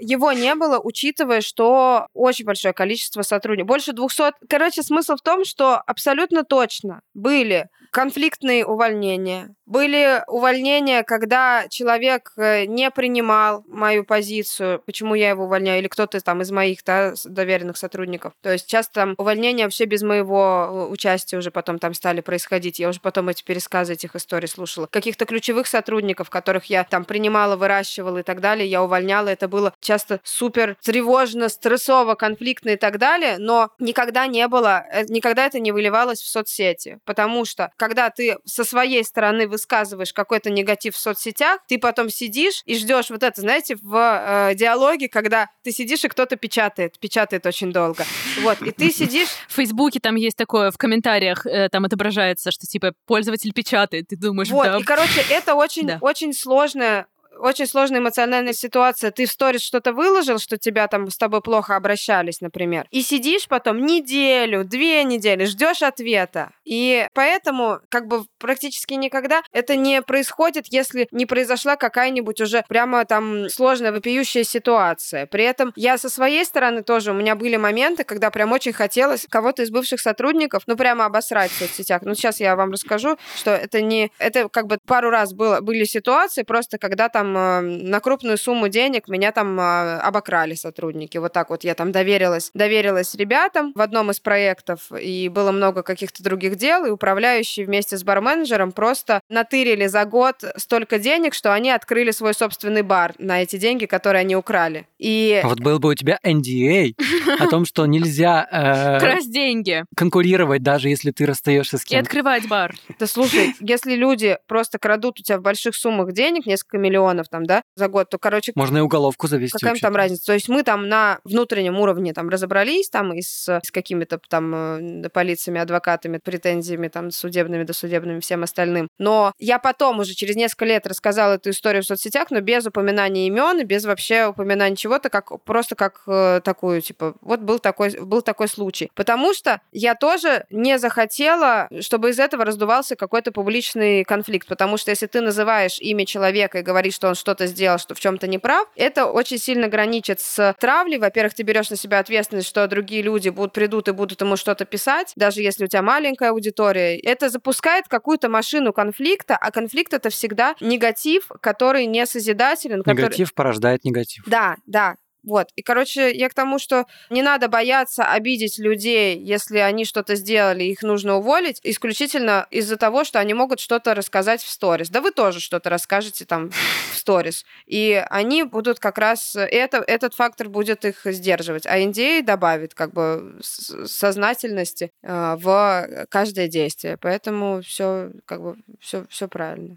S2: Его не было, учитывая, что очень большое количество сотрудников, больше 200. Короче, смысл в том, что абсолютно точно были конфликтные увольнения, были увольнения, когда человек э, не принимал мою позицию, почему я его увольняю, или кто-то там из моих да, доверенных сотрудников. То есть часто там увольнения вообще без моего э, участия уже потом там стали происходить. Я уже потом эти пересказы этих историй слушала. Каких-то ключевых сотрудников, которых я там принимала, выращивала и так далее, я увольняла. Это было часто супер тревожно, стрессово, конфликтно и так далее, но никогда не было, э, никогда это не выливалось в соцсети, потому что когда ты со своей стороны высказываешь какой-то негатив в соцсетях, ты потом сидишь и ждешь вот это, знаете, в э, диалоге, когда ты сидишь и кто-то печатает, печатает очень долго. Вот, и ты сидишь,
S3: В Фейсбуке там есть такое, в комментариях э, там отображается, что типа пользователь печатает, ты думаешь,
S2: вот,
S3: да,
S2: и, короче, это очень,
S3: Да.
S2: очень сложная очень сложная эмоциональная ситуация. Ты в сторис что-то выложил, что тебя там с тобой плохо обращались, например. И сидишь потом неделю, две недели, ждешь ответа. И поэтому, как бы практически никогда это не происходит, если не произошла какая-нибудь уже прямо там сложная, вопиющая ситуация. При этом я со своей стороны тоже, у меня были моменты, когда прям очень хотелось кого-то из бывших сотрудников, ну, прямо обосрать в соцсетях. Ну, сейчас я вам расскажу, что это не... Это как бы пару раз было, были ситуации, просто когда там э, на крупную сумму денег меня там э, обокрали сотрудники. Вот так вот я там доверилась, доверилась ребятам в одном из проектов, и было много каких-то других дел, и управляющие вместе с барменеджером просто натырили за год столько денег, что они открыли свой собственный бар на эти деньги, которые они украли. И
S1: А Вот был бы у тебя NDA о том, что нельзя э,
S3: красть деньги
S1: конкурировать, даже если ты расстаешься с
S3: и
S1: кем-то.
S3: открывать бар.
S2: Да слушай, если люди просто крадут у тебя в больших суммах денег, несколько миллионов там, да, за год, то, короче,
S1: Можно и уголовку завести.
S2: какая там разница? То есть мы там на внутреннем уровне там разобрались там и с, с какими-то там э, полициями, адвокатами, претензиями там судебными, досудебными, всем остальным. Но я потом уже через несколько лет рассказала эту историю в соцсетях, но без упоминания имен и без вообще упоминания чего-то, как просто как э, такую, типа, вот был такой, был такой случай. Потому что я тоже не захотела, чтобы из этого раздувался какой-то публичный конфликт, потому что если ты называешь имя человека и говоришь, что он что-то сделал, что в чем-то не прав, это очень сильно граничит с травлей. Во-первых, ты берешь на себя ответственность, что другие люди будут придут и будут ему что-то писать, даже если у тебя маленькая аудитория. Это запускает какую-то машину конфликта, а конфликт это всегда негатив, который не созидателен, который...
S1: Негатив порождает негатив.
S2: Да, да. Вот. И, короче, я к тому, что не надо бояться обидеть людей, если они что-то сделали, их нужно уволить, исключительно из-за того, что они могут что-то рассказать в сторис. Да вы тоже что-то расскажете там в сторис. И они будут как раз... Это, этот фактор будет их сдерживать. А NDA добавит как бы сознательности э, в каждое действие. Поэтому все как бы все, все правильно.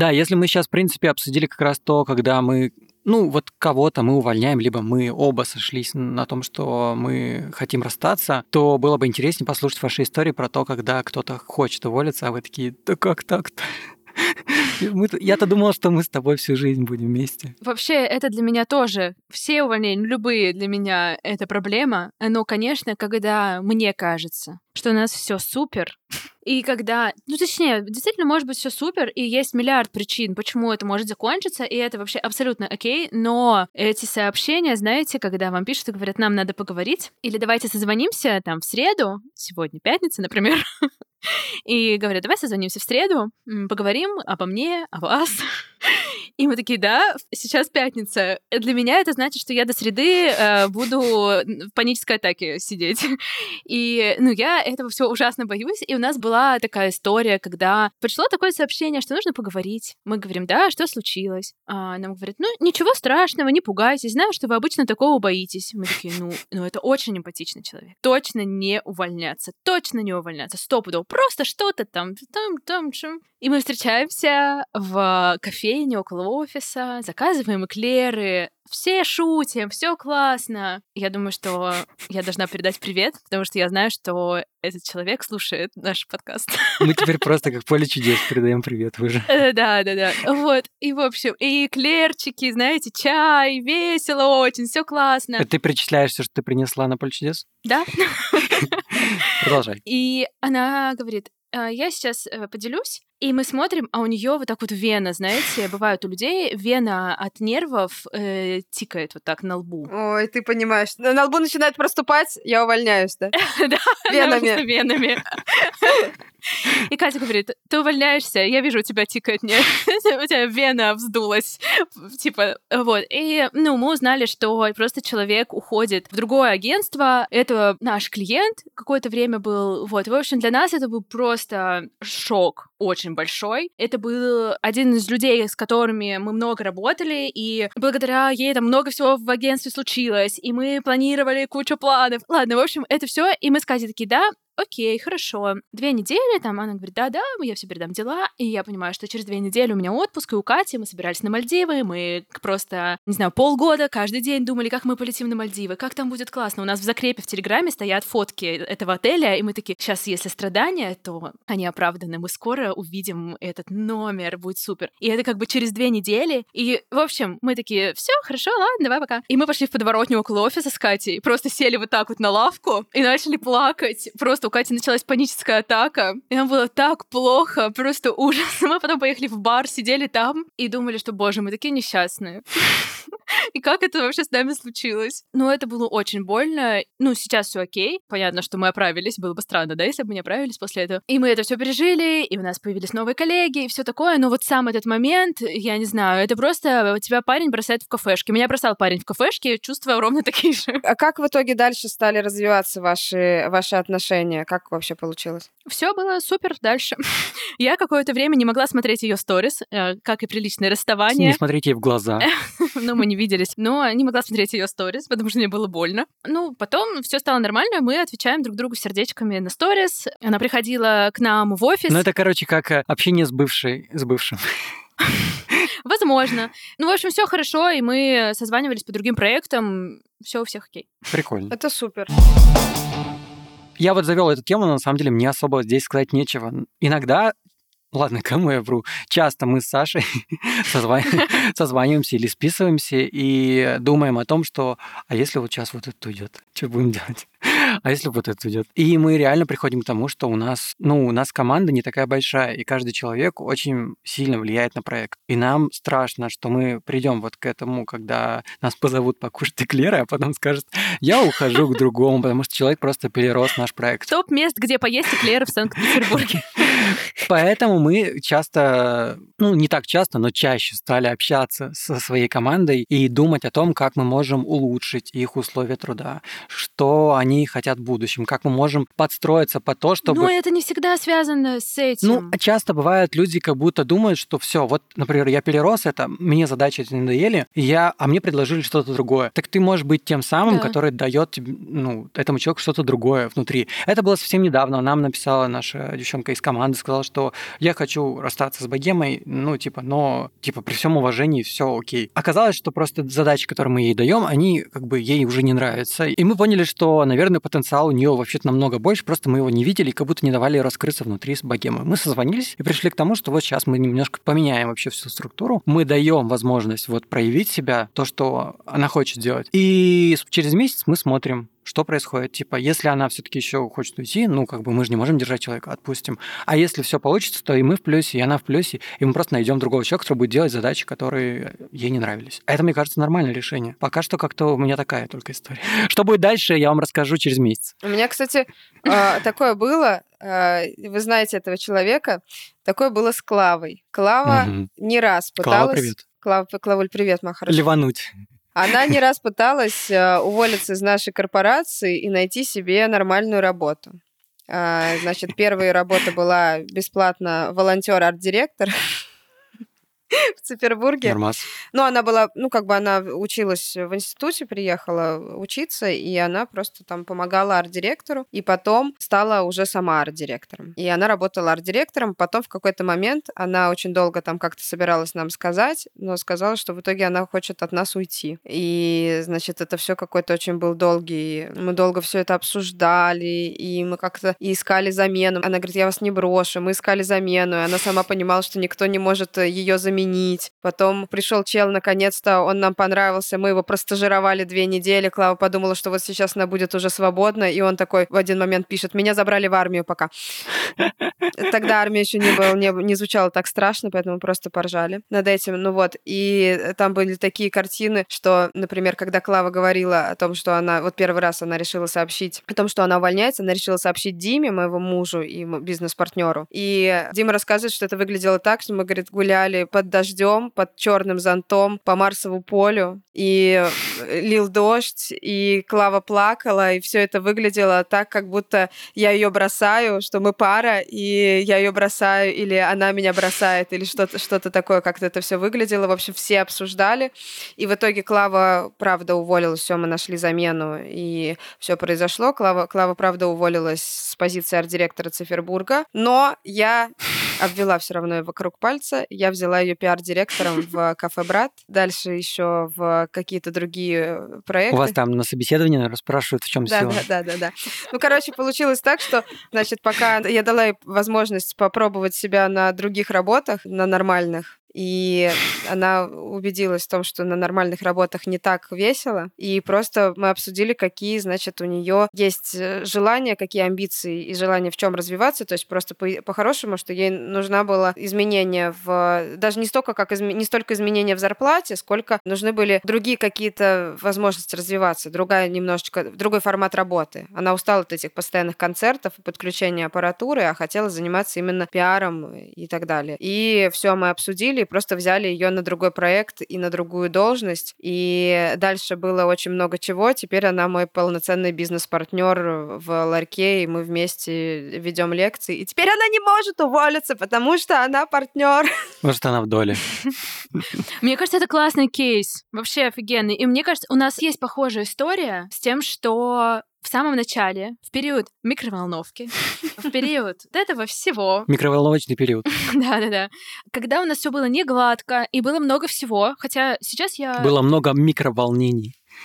S1: Да, если мы сейчас, в принципе, обсудили как раз то, когда мы, ну, вот кого-то мы увольняем, либо мы оба сошлись на том, что мы хотим расстаться, то было бы интереснее послушать ваши истории про то, когда кто-то хочет уволиться, а вы такие, да как так-то? Я-то думал, что мы с тобой всю жизнь будем вместе.
S3: Вообще, это для меня тоже. Все увольнения, любые для меня это проблема. Но, конечно, когда мне кажется, что у нас все супер, и когда, ну точнее, действительно может быть все супер, и есть миллиард причин, почему это может закончиться, и это вообще абсолютно окей, но эти сообщения, знаете, когда вам пишут и говорят, нам надо поговорить, или давайте созвонимся там в среду, сегодня пятница, например, и говорят, давай созвонимся в среду, поговорим обо мне, о вас. И мы такие, да, сейчас пятница. Для меня это значит, что я до среды э, буду в панической атаке сидеть. И, ну, я этого все ужасно боюсь. И у нас была такая история, когда пришло такое сообщение, что нужно поговорить. Мы говорим, да, что случилось? А нам говорят, ну, ничего страшного, не пугайтесь, знаю, что вы обычно такого боитесь. Мы такие, ну, ну это очень эмпатичный человек. Точно не увольняться, точно не увольняться, стопудово просто что-то там, там, там, чем. И мы встречаемся в кофейне около офиса, заказываем эклеры, все шутим, все классно. Я думаю, что я должна передать привет, потому что я знаю, что этот человек слушает наш подкаст.
S1: Мы теперь просто как поле чудес передаем привет вы же.
S3: Э, да, да, да. Вот. И, в общем, и эклерчики, знаете, чай, весело очень, все классно.
S1: Ты перечисляешь все, что ты принесла на поле чудес?
S3: Да.
S1: Продолжай.
S3: И она говорит, «А, я сейчас э, поделюсь, и мы смотрим, а у нее вот так вот вена, знаете, бывает у людей вена от нервов э, тикает вот так на лбу.
S2: Ой, ты понимаешь, на лбу начинает проступать, я увольняюсь, да?
S3: Да, венами. Венами. И Катя говорит, ты увольняешься, я вижу, у тебя тикает, не, у тебя вена вздулась, типа, вот. И, ну, мы узнали, что просто человек уходит в другое агентство, это наш клиент какое-то время был, вот. В общем, для нас это был просто шок очень большой. Это был один из людей, с которыми мы много работали, и благодаря ей там много всего в агентстве случилось, и мы планировали кучу планов. Ладно, в общем, это все, и мы с Катей такие, да, окей, хорошо. Две недели, там, она говорит, да-да, я все передам дела, и я понимаю, что через две недели у меня отпуск, и у Кати мы собирались на Мальдивы, мы просто, не знаю, полгода каждый день думали, как мы полетим на Мальдивы, как там будет классно. У нас в закрепе в Телеграме стоят фотки этого отеля, и мы такие, сейчас, если страдания, то они оправданы, мы скоро увидим этот номер, будет супер. И это как бы через две недели, и, в общем, мы такие, все, хорошо, ладно, давай пока. И мы пошли в подворотню около офиса с Катей, просто сели вот так вот на лавку и начали плакать, просто Кати началась паническая атака, и нам было так плохо, просто ужас. Мы потом поехали в бар, сидели там и думали, что, боже, мы такие несчастные. И как это вообще с нами случилось? Ну, это было очень больно. Ну, сейчас все окей. Понятно, что мы оправились. Было бы странно, да, если бы мы не оправились после этого. И мы это все пережили, и у нас появились новые коллеги, и все такое. Но вот сам этот момент, я не знаю, это просто тебя парень бросает в кафешке. Меня бросал парень в кафешке, чувства ровно такие же.
S2: А как в итоге дальше стали развиваться ваши, ваши отношения? Как вообще получилось?
S3: Все было супер дальше. Я какое-то время не могла смотреть ее сторис, э, как и приличное расставание.
S1: Не смотрите ей в глаза.
S3: Ну, мы не виделись. Но не могла смотреть ее сторис, потому что мне было больно. Ну, потом все стало нормально, мы отвечаем друг другу сердечками на сторис. Она приходила к нам в офис.
S1: Ну, это, короче, как э, общение с бывшей, с бывшим.
S3: Возможно. Ну, в общем, все хорошо, и мы созванивались по другим проектам. Все у всех окей.
S1: Прикольно.
S2: Это супер.
S1: Я вот завел эту тему, но на самом деле мне особо здесь сказать нечего. Иногда Ладно, кому я вру? Часто мы с Сашей созваниваемся или списываемся и думаем о том, что а если вот сейчас вот это уйдет, что будем делать? А если вот это уйдет? И мы реально приходим к тому, что у нас, ну, у нас команда не такая большая, и каждый человек очень сильно влияет на проект. И нам страшно, что мы придем вот к этому, когда нас позовут покушать эклеры, а потом скажут, я ухожу к другому, потому что человек просто перерос наш проект.
S3: Топ мест, где поесть эклеры в Санкт-Петербурге.
S1: Поэтому мы часто, ну, не так часто, но чаще стали общаться со своей командой и думать о том, как мы можем улучшить их условия труда, что они хотят в будущем, как мы можем подстроиться по то, чтобы...
S3: Но это не всегда связано с этим.
S1: Ну, часто бывают люди как будто думают, что все, вот, например, я перерос это, мне задачи эти надоели, я, а мне предложили что-то другое. Так ты можешь быть тем самым, да. который дает ну, этому человеку что-то другое внутри. Это было совсем недавно. Нам написала наша девчонка из команды, сказал, что я хочу расстаться с богемой, ну, типа, но, типа, при всем уважении все окей. Оказалось, что просто задачи, которые мы ей даем, они как бы ей уже не нравятся. И мы поняли, что, наверное, потенциал у нее вообще-то намного больше, просто мы его не видели, как будто не давали раскрыться внутри с богемы. Мы созвонились и пришли к тому, что вот сейчас мы немножко поменяем вообще всю структуру. Мы даем возможность вот проявить себя, то, что она хочет делать. И через месяц мы смотрим, что происходит? Типа, если она все-таки еще хочет уйти, ну, как бы мы же не можем держать человека, отпустим. А если все получится, то и мы в плюсе, и она в плюсе, и мы просто найдем другого человека, который будет делать задачи, которые ей не нравились. Это, мне кажется, нормальное решение. Пока что как-то у меня такая только история. Что будет дальше, я вам расскажу через месяц.
S2: У меня, кстати, а, такое было. А, вы знаете этого человека. Такое было с Клавой. Клава не раз пыталась...
S1: Клава, привет.
S2: Клава, Клавуль, привет, моя хорошая.
S1: Ливануть.
S2: Она не раз пыталась э, уволиться из нашей корпорации и найти себе нормальную работу. А, значит, первая работа была бесплатно волонтер-арт-директор. в Цифербурге.
S1: Нормас.
S2: Ну, она была, ну, как бы она училась в институте, приехала учиться, и она просто там помогала арт-директору, и потом стала уже сама арт-директором. И она работала арт-директором, потом в какой-то момент она очень долго там как-то собиралась нам сказать, но сказала, что в итоге она хочет от нас уйти. И, значит, это все какой-то очень был долгий, мы долго все это обсуждали, и мы как-то искали замену. Она говорит, я вас не брошу, мы искали замену, и она сама понимала, что никто не может ее заменить заменить. Потом пришел чел, наконец-то, он нам понравился, мы его простажировали две недели. Клава подумала, что вот сейчас она будет уже свободна, и он такой в один момент пишет, меня забрали в армию пока. Тогда армия еще не, был, не, не звучала так страшно, поэтому просто поржали над этим. Ну вот, и там были такие картины, что, например, когда Клава говорила о том, что она, вот первый раз она решила сообщить о том, что она увольняется, она решила сообщить Диме, моего мужу и бизнес-партнеру. И Дима рассказывает, что это выглядело так, что мы, говорит, гуляли под дождем, под черным зонтом по Марсову полю, и э, лил дождь, и Клава плакала, и все это выглядело так, как будто я ее бросаю, что мы пара, и я ее бросаю, или она меня бросает, или что-то что такое, как-то это все выглядело. В общем, все обсуждали. И в итоге Клава, правда, уволилась, все, мы нашли замену, и все произошло. Клава, Клава, правда, уволилась с позиции арт-директора Цифербурга, но я обвела все равно ее вокруг пальца. Я взяла ее пиар-директором в кафе Брат, дальше еще в какие-то другие проекты.
S1: У вас там на собеседовании наверное, спрашивают, в чем
S2: да,
S1: сила.
S2: Да, да, да, да. Ну, короче, получилось так, что, значит, пока я дала ей возможность попробовать себя на других работах, на нормальных, и она убедилась в том, что на нормальных работах не так весело. И просто мы обсудили, какие, значит, у нее есть э, желания, какие амбиции и желания в чем развиваться. То есть просто по-хорошему, что ей нужна было изменения в... Даже не столько, как изме... не столько изменения в зарплате, сколько нужны были другие какие-то возможности развиваться, другая немножечко, другой формат работы. Она устала от этих постоянных концертов и подключения аппаратуры, а хотела заниматься именно пиаром и так далее. И все мы обсудили, и просто взяли ее на другой проект и на другую должность. И дальше было очень много чего. Теперь она мой полноценный бизнес-партнер в ларьке, и мы вместе ведем лекции. И теперь она не может уволиться, потому что она партнер.
S1: Может, она в доле.
S3: Мне кажется, это классный кейс. Вообще офигенный. И мне кажется, у нас есть похожая история с тем, что в самом начале, в период микроволновки, в период этого всего.
S1: Микроволновочный период.
S3: Да-да-да. Когда у нас все было не гладко и было много всего, хотя сейчас я...
S1: Было много микроволнений.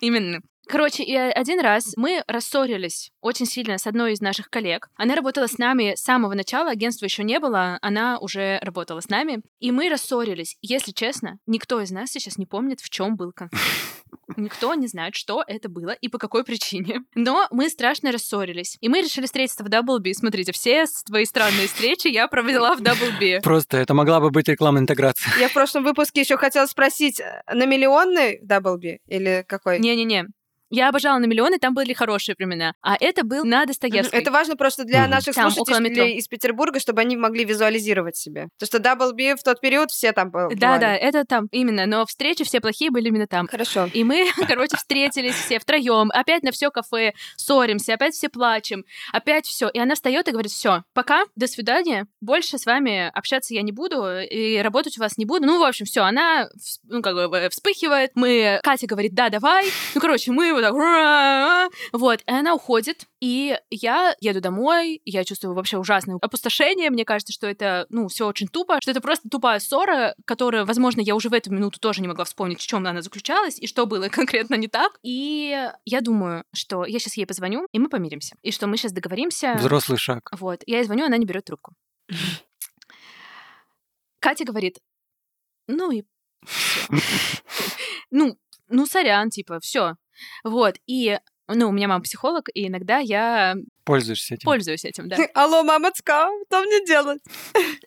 S3: Именно. Короче, и один раз мы рассорились очень сильно с одной из наших коллег. Она работала с нами с самого начала, агентства еще не было, она уже работала с нами. И мы рассорились. Если честно, никто из нас сейчас не помнит, в чем был конфликт. Никто не знает, что это было и по какой причине. Но мы страшно рассорились. И мы решили встретиться в Даблби. Смотрите, все твои странные встречи я провела в Даблби.
S1: Просто это могла бы быть рекламная интеграция.
S2: Я в прошлом выпуске еще хотела спросить, э, на миллионный Даблби или какой?
S3: Не-не-не, я обожала на миллионы, там были хорошие времена. А это был на Достоевской.
S2: Это важно просто для наших там, слушателей из Петербурга, чтобы они могли визуализировать себе. То, что Double B в тот период все там были.
S3: Да-да, это там именно. Но встречи все плохие были именно там.
S2: Хорошо.
S3: И мы, короче, встретились все втроем. Опять на все кафе ссоримся, опять все плачем. Опять все. И она встает и говорит, все, пока, до свидания. Больше с вами общаться я не буду и работать у вас не буду. Ну, в общем, все. Она ну, как бы вспыхивает. Мы... Катя говорит, да, давай. Ну, короче, мы вот так, вот, и она уходит, и я еду домой, я чувствую вообще ужасное опустошение, мне кажется, что это, ну, все очень тупо, что это просто тупая ссора, которая, возможно, я уже в эту минуту тоже не могла вспомнить, в чем она заключалась и что было конкретно не так. И я думаю, что я сейчас ей позвоню, и мы помиримся. И что мы сейчас договоримся.
S1: Взрослый шаг.
S3: Вот. Я ей звоню, она не берет трубку. Катя говорит, ну и ну, ну, сорян, типа, все. Вот, и ну, у меня мама психолог, и иногда я...
S1: Пользуешься этим.
S3: Пользуюсь этим, да.
S2: Алло, мамочка, что мне делать?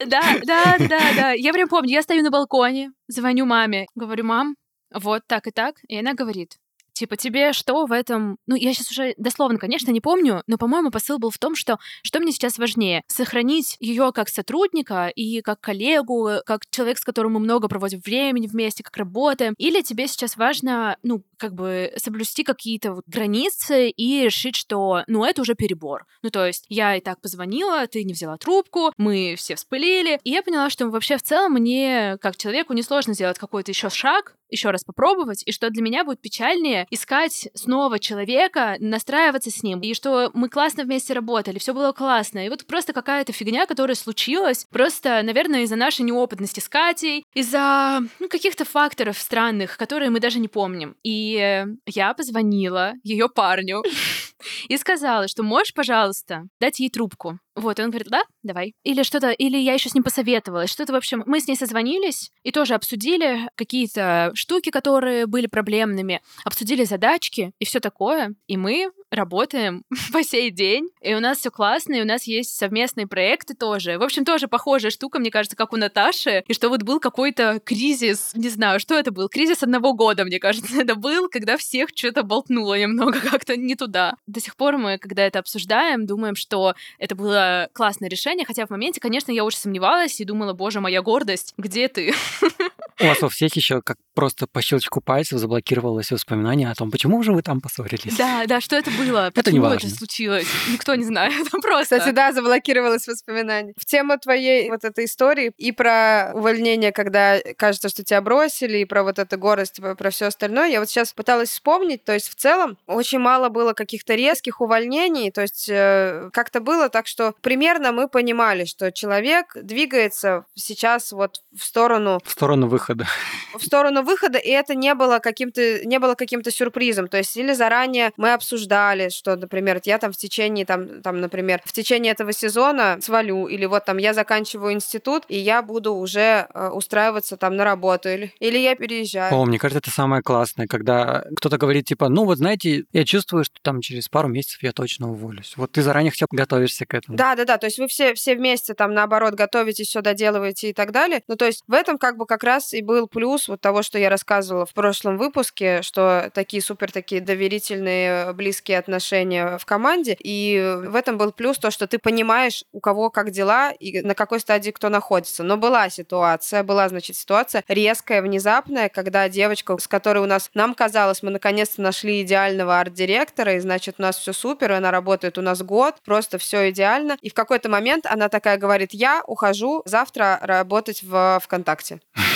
S3: Да, да, да, да. Я прям помню, я стою на балконе, звоню маме, говорю, мам, вот так и так. И она говорит, Типа, тебе что в этом... Ну, я сейчас уже дословно, конечно, не помню, но, по-моему, посыл был в том, что что мне сейчас важнее? Сохранить ее как сотрудника и как коллегу, как человек, с которым мы много проводим времени вместе, как работаем, или тебе сейчас важно, ну, как бы соблюсти какие-то вот границы и решить, что, ну, это уже перебор. Ну, то есть я и так позвонила, ты не взяла трубку, мы все вспылили, и я поняла, что вообще в целом мне, как человеку, несложно сделать какой-то еще шаг, еще раз попробовать, и что для меня будет печальнее искать снова человека, настраиваться с ним, и что мы классно вместе работали, все было классно. И вот просто какая-то фигня, которая случилась, просто, наверное, из-за нашей неопытности с Катей, из-за ну, каких-то факторов странных, которые мы даже не помним. И я позвонила ее парню и сказала, что можешь, пожалуйста, дать ей трубку. Вот, и он говорит, да, давай. Или что-то, или я еще с ним посоветовалась, что-то, в общем, мы с ней созвонились и тоже обсудили какие-то штуки, которые были проблемными, обсудили задачки и все такое, и мы работаем по сей день, и у нас все классно, и у нас есть совместные проекты тоже. В общем, тоже похожая штука, мне кажется, как у Наташи, и что вот был какой-то кризис, не знаю, что это был, кризис одного года, мне кажется, это был, когда всех что-то болтнуло немного как-то не туда. До сих пор мы, когда это обсуждаем, думаем, что это было классное решение, хотя в моменте, конечно, я очень сомневалась и думала, боже, моя гордость, где ты?
S1: У вас у всех еще как просто по щелчку пальцев заблокировалось воспоминание о том, почему же вы там поссорились.
S3: Да, да, что это было?
S1: Это не
S3: Почему
S1: важно.
S3: это случилось? Никто не знает. Просто.
S2: Кстати, да, заблокировалось воспоминание. В тему твоей вот этой истории и про увольнение, когда кажется, что тебя бросили, и про вот эту горость, про все остальное, я вот сейчас пыталась вспомнить, то есть в целом очень мало было каких-то резких увольнений, то есть э, как-то было так, что примерно мы понимали, что человек двигается сейчас вот в сторону
S1: В сторону выхода.
S2: В сторону выхода, и это не было каким-то не было каким-то сюрпризом. То есть или заранее мы обсуждали, что, например, я там в течение там, там, например, в течение этого сезона свалю, или вот там я заканчиваю институт, и я буду уже э, устраиваться там на работу, или, или я переезжаю.
S1: О, мне кажется, это самое классное, когда кто-то говорит, типа, ну вот знаете, я чувствую, что там через пару месяцев я точно уволюсь. Вот ты заранее хотя бы готовишься к этому.
S2: Да, да, да. То есть вы все, все вместе там наоборот готовитесь, все доделываете и так далее. Ну, то есть в этом как бы как раз и был плюс вот того, что я рассказывала в прошлом выпуске, что такие супер такие доверительные, близкие отношения в команде. И в этом был плюс то, что ты понимаешь, у кого как дела и на какой стадии кто находится. Но была ситуация, была, значит, ситуация резкая, внезапная, когда девочка, с которой у нас, нам казалось, мы наконец-то нашли идеального арт-директора, и, значит, у нас все супер, и она работает у нас год, просто все идеально. И в какой-то момент она такая говорит, я ухожу завтра работать в ВКонтакте.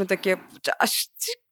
S2: Мы такие, «А ш- а,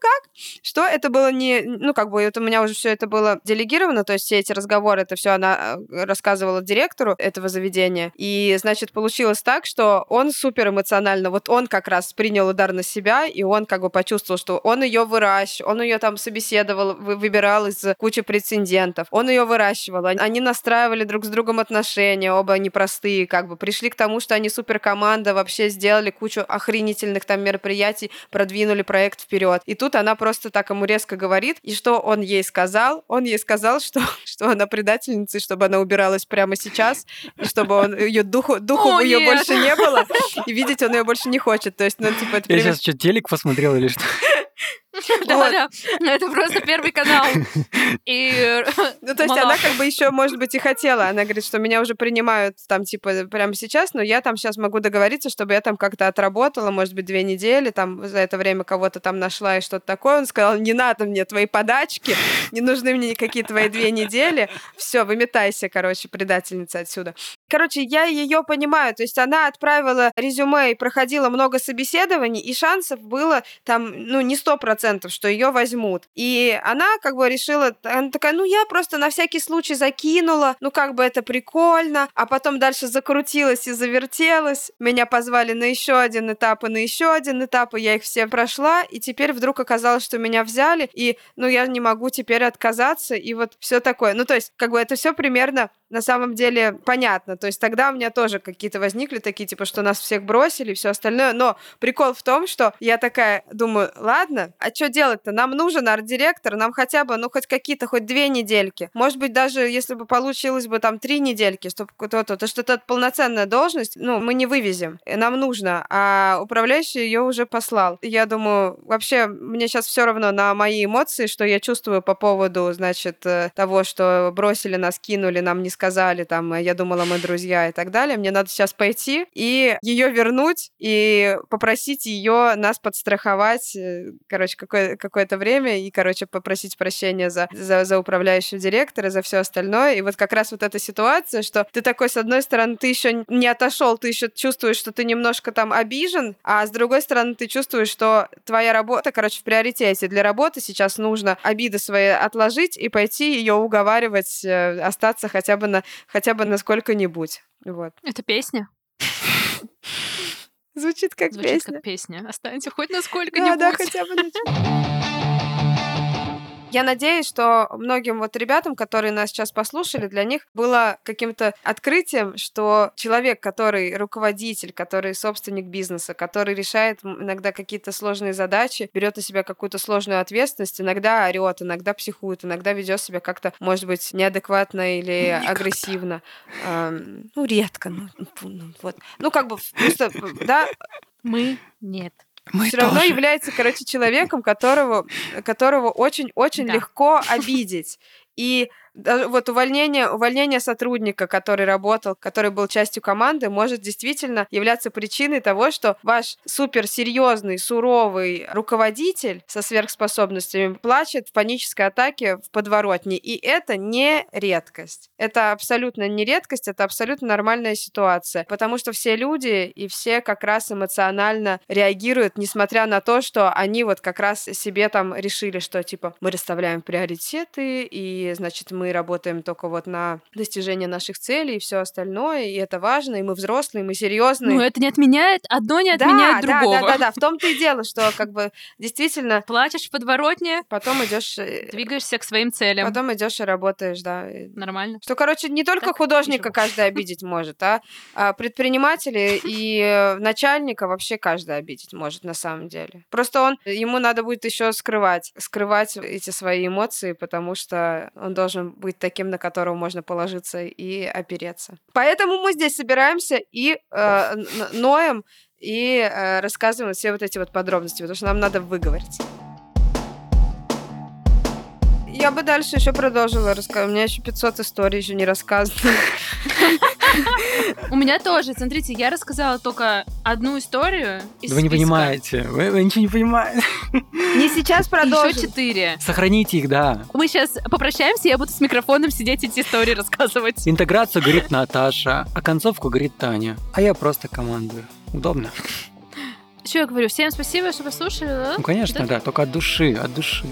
S2: как? Что это было не... Ну, как бы это у меня уже все это было делегировано, то есть все эти разговоры, это все она э, рассказывала директору этого заведения. И, значит, получилось так, что он супер эмоционально, вот он как раз принял удар на себя, и он как бы почувствовал, что он ее выращивал, он ее там собеседовал, вы- выбирал из кучи прецедентов, он ее выращивал, они настраивали друг с другом отношения, оба непростые, как бы пришли к тому, что они супер команда, вообще сделали кучу охренительных там мероприятий, продвинули проект вперед. И тут она просто так ему резко говорит, и что он ей сказал? Он ей сказал, что, что она предательница, и чтобы она убиралась прямо сейчас, и чтобы он ее духу, духу
S3: О,
S2: ее
S3: нет.
S2: больше не было, и видеть он ее больше не хочет. То есть, ну, типа, это
S1: Я
S2: привет-
S1: сейчас что, телек посмотрел или что?
S3: Да, да. Это просто первый канал. И
S2: Ну, то есть она как бы еще, может быть, и хотела. Она говорит, что меня уже принимают там, типа, прямо сейчас, но я там сейчас могу договориться, чтобы я там как-то отработала, может быть, две недели, там, за это время кого-то там нашла и что-то такое. Он сказал, не надо мне твои подачки, не нужны мне никакие твои две недели. Все, выметайся, короче, предательница отсюда. Короче, я ее понимаю, то есть она отправила резюме и проходила много собеседований, и шансов было там, ну, не сто процентов 100%, что ее возьмут. И она как бы решила, она такая, ну я просто на всякий случай закинула, ну как бы это прикольно, а потом дальше закрутилась и завертелась. Меня позвали на еще один этап и на еще один этап, и я их все прошла, и теперь вдруг оказалось, что меня взяли, и ну я не могу теперь отказаться, и вот все такое. Ну то есть как бы это все примерно на самом деле понятно. То есть тогда у меня тоже какие-то возникли такие, типа, что нас всех бросили и все остальное. Но прикол в том, что я такая думаю, ладно, а что делать-то? Нам нужен арт-директор, нам хотя бы, ну, хоть какие-то, хоть две недельки. Может быть, даже если бы получилось бы там три недельки, чтобы кто-то, то что это полноценная должность, ну, мы не вывезем. Нам нужно. А управляющий ее уже послал. Я думаю, вообще, мне сейчас все равно на мои эмоции, что я чувствую по поводу, значит, э, того, что бросили нас, кинули, нам не сказали там, я думала, мы друзья и так далее. Мне надо сейчас пойти и ее вернуть и попросить ее нас подстраховать, э, короче, какое- какое-то время и, короче, попросить прощения за, за, за управляющего директора, за все остальное. И вот как раз вот эта ситуация, что ты такой, с одной стороны, ты еще не отошел, ты еще чувствуешь, что ты немножко там обижен, а с другой стороны, ты чувствуешь, что твоя работа, короче, в приоритете. Для работы сейчас нужно обиды свои отложить и пойти ее уговаривать э, остаться хотя бы на, хотя бы на сколько-нибудь. Вот.
S3: Это песня?
S2: Звучит как
S3: Звучит
S2: песня.
S3: как песня. Останься хоть на
S2: Да,
S3: сколько-нибудь.
S2: да, хотя бы на Я надеюсь, что многим вот ребятам, которые нас сейчас послушали, для них было каким-то открытием, что человек, который руководитель, который собственник бизнеса, который решает иногда какие-то сложные задачи, берет на себя какую-то сложную ответственность, иногда орет, иногда психует, иногда ведет себя как-то, может быть, неадекватно или агрессивно. Ам, Ну, редко. Ну, ну, вот. Ну, как бы, просто, да,
S3: Мы нет.
S1: Мы
S2: все равно является, короче, человеком, которого, которого очень-очень
S3: Да.
S2: легко обидеть. И вот увольнение, увольнение сотрудника, который работал, который был частью команды, может действительно являться причиной того, что ваш суперсерьезный, суровый руководитель со сверхспособностями плачет в панической атаке в подворотне. И это не редкость. Это абсолютно не редкость, это абсолютно нормальная ситуация. Потому что все люди и все как раз эмоционально реагируют, несмотря на то, что они вот как раз себе там решили, что типа мы расставляем приоритеты, и значит мы работаем только вот на достижение наших целей и все остальное, и это важно, и мы взрослые, мы серьезные.
S3: Ну, это не отменяет, одно не
S2: да,
S3: отменяет
S2: да,
S3: другого.
S2: да, да, да, в том-то и дело, что как бы действительно
S3: Плачешь в подворотне,
S2: потом идешь, э,
S3: двигаешься к своим целям.
S2: потом идешь и работаешь, да. и-
S3: Нормально.
S2: Что, короче, не только
S3: Так
S2: художника
S3: живу.
S2: каждый обидеть может, а, а предпринимателей и э, начальника вообще каждый обидеть может на самом деле. Просто он, ему надо будет еще скрывать, скрывать эти свои эмоции, потому что он должен быть таким, на которого можно положиться и опереться. Поэтому мы здесь собираемся и э, ноем и э, рассказываем все вот эти вот подробности, потому что нам надо выговориться. Я бы дальше еще продолжила рассказывать. У меня еще 500 историй еще не рассказано.
S3: У меня тоже, смотрите, я рассказала только одну историю из
S1: Вы не понимаете. Вы, ничего не понимаете.
S2: Не сейчас
S3: Еще
S2: продолжим.
S3: четыре.
S1: Сохраните их, да.
S3: Мы сейчас попрощаемся, я буду с микрофоном сидеть эти истории рассказывать.
S1: Интеграцию говорит Наташа, а концовку говорит Таня. А я просто командую. Удобно?
S3: Что я говорю? Всем спасибо, что послушали. да?
S1: Ну, конечно, да, только от души, от души.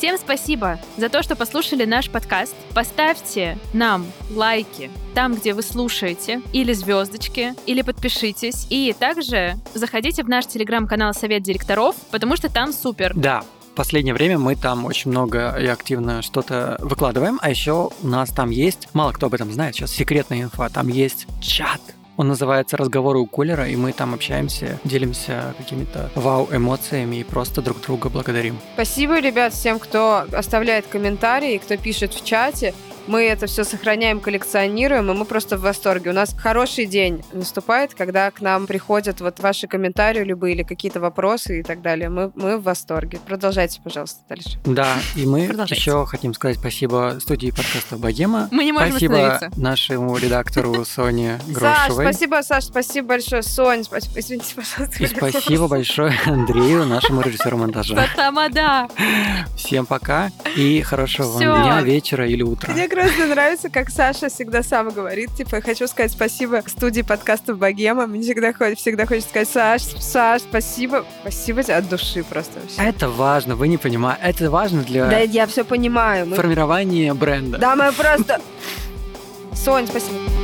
S3: Всем спасибо за то, что послушали наш подкаст. Поставьте нам лайки там, где вы слушаете, или звездочки, или подпишитесь. И также заходите в наш телеграм-канал Совет директоров, потому что там супер.
S1: Да, в последнее время мы там очень много и активно что-то выкладываем, а еще у нас там есть, мало кто об этом знает, сейчас секретная инфа, там есть чат. Он называется «Разговоры у кулера», и мы там общаемся, делимся какими-то вау-эмоциями и просто друг друга благодарим.
S2: Спасибо, ребят, всем, кто оставляет комментарии, кто пишет в чате. Мы это все сохраняем, коллекционируем, и мы просто в восторге. У нас хороший день наступает, когда к нам приходят вот ваши комментарии любые или какие-то вопросы и так далее. Мы, мы в восторге. Продолжайте, пожалуйста, дальше.
S1: Да, и мы еще хотим сказать спасибо студии подкаста «Богема».
S3: Мы не можем
S1: Спасибо нашему редактору Соне
S2: Саш,
S1: Грошевой.
S2: спасибо, Саш, спасибо большое. Сонь, спасибо. Извините, пожалуйста.
S1: И спасибо большое Андрею, нашему режиссеру монтажа.
S3: Тамада.
S1: Всем пока и хорошего вам дня, вечера или утра.
S2: Просто нравится, как Саша всегда сам говорит. Типа, я хочу сказать спасибо студии подкастов Богема. Мне всегда, всегда хочется сказать, Саш, Саш, спасибо. Спасибо тебе от души просто вообще.
S1: Это важно, вы не понимаете. Это важно для
S2: Да, я все понимаю.
S1: формирования бренда.
S2: Да, мы просто... Сонь, спасибо.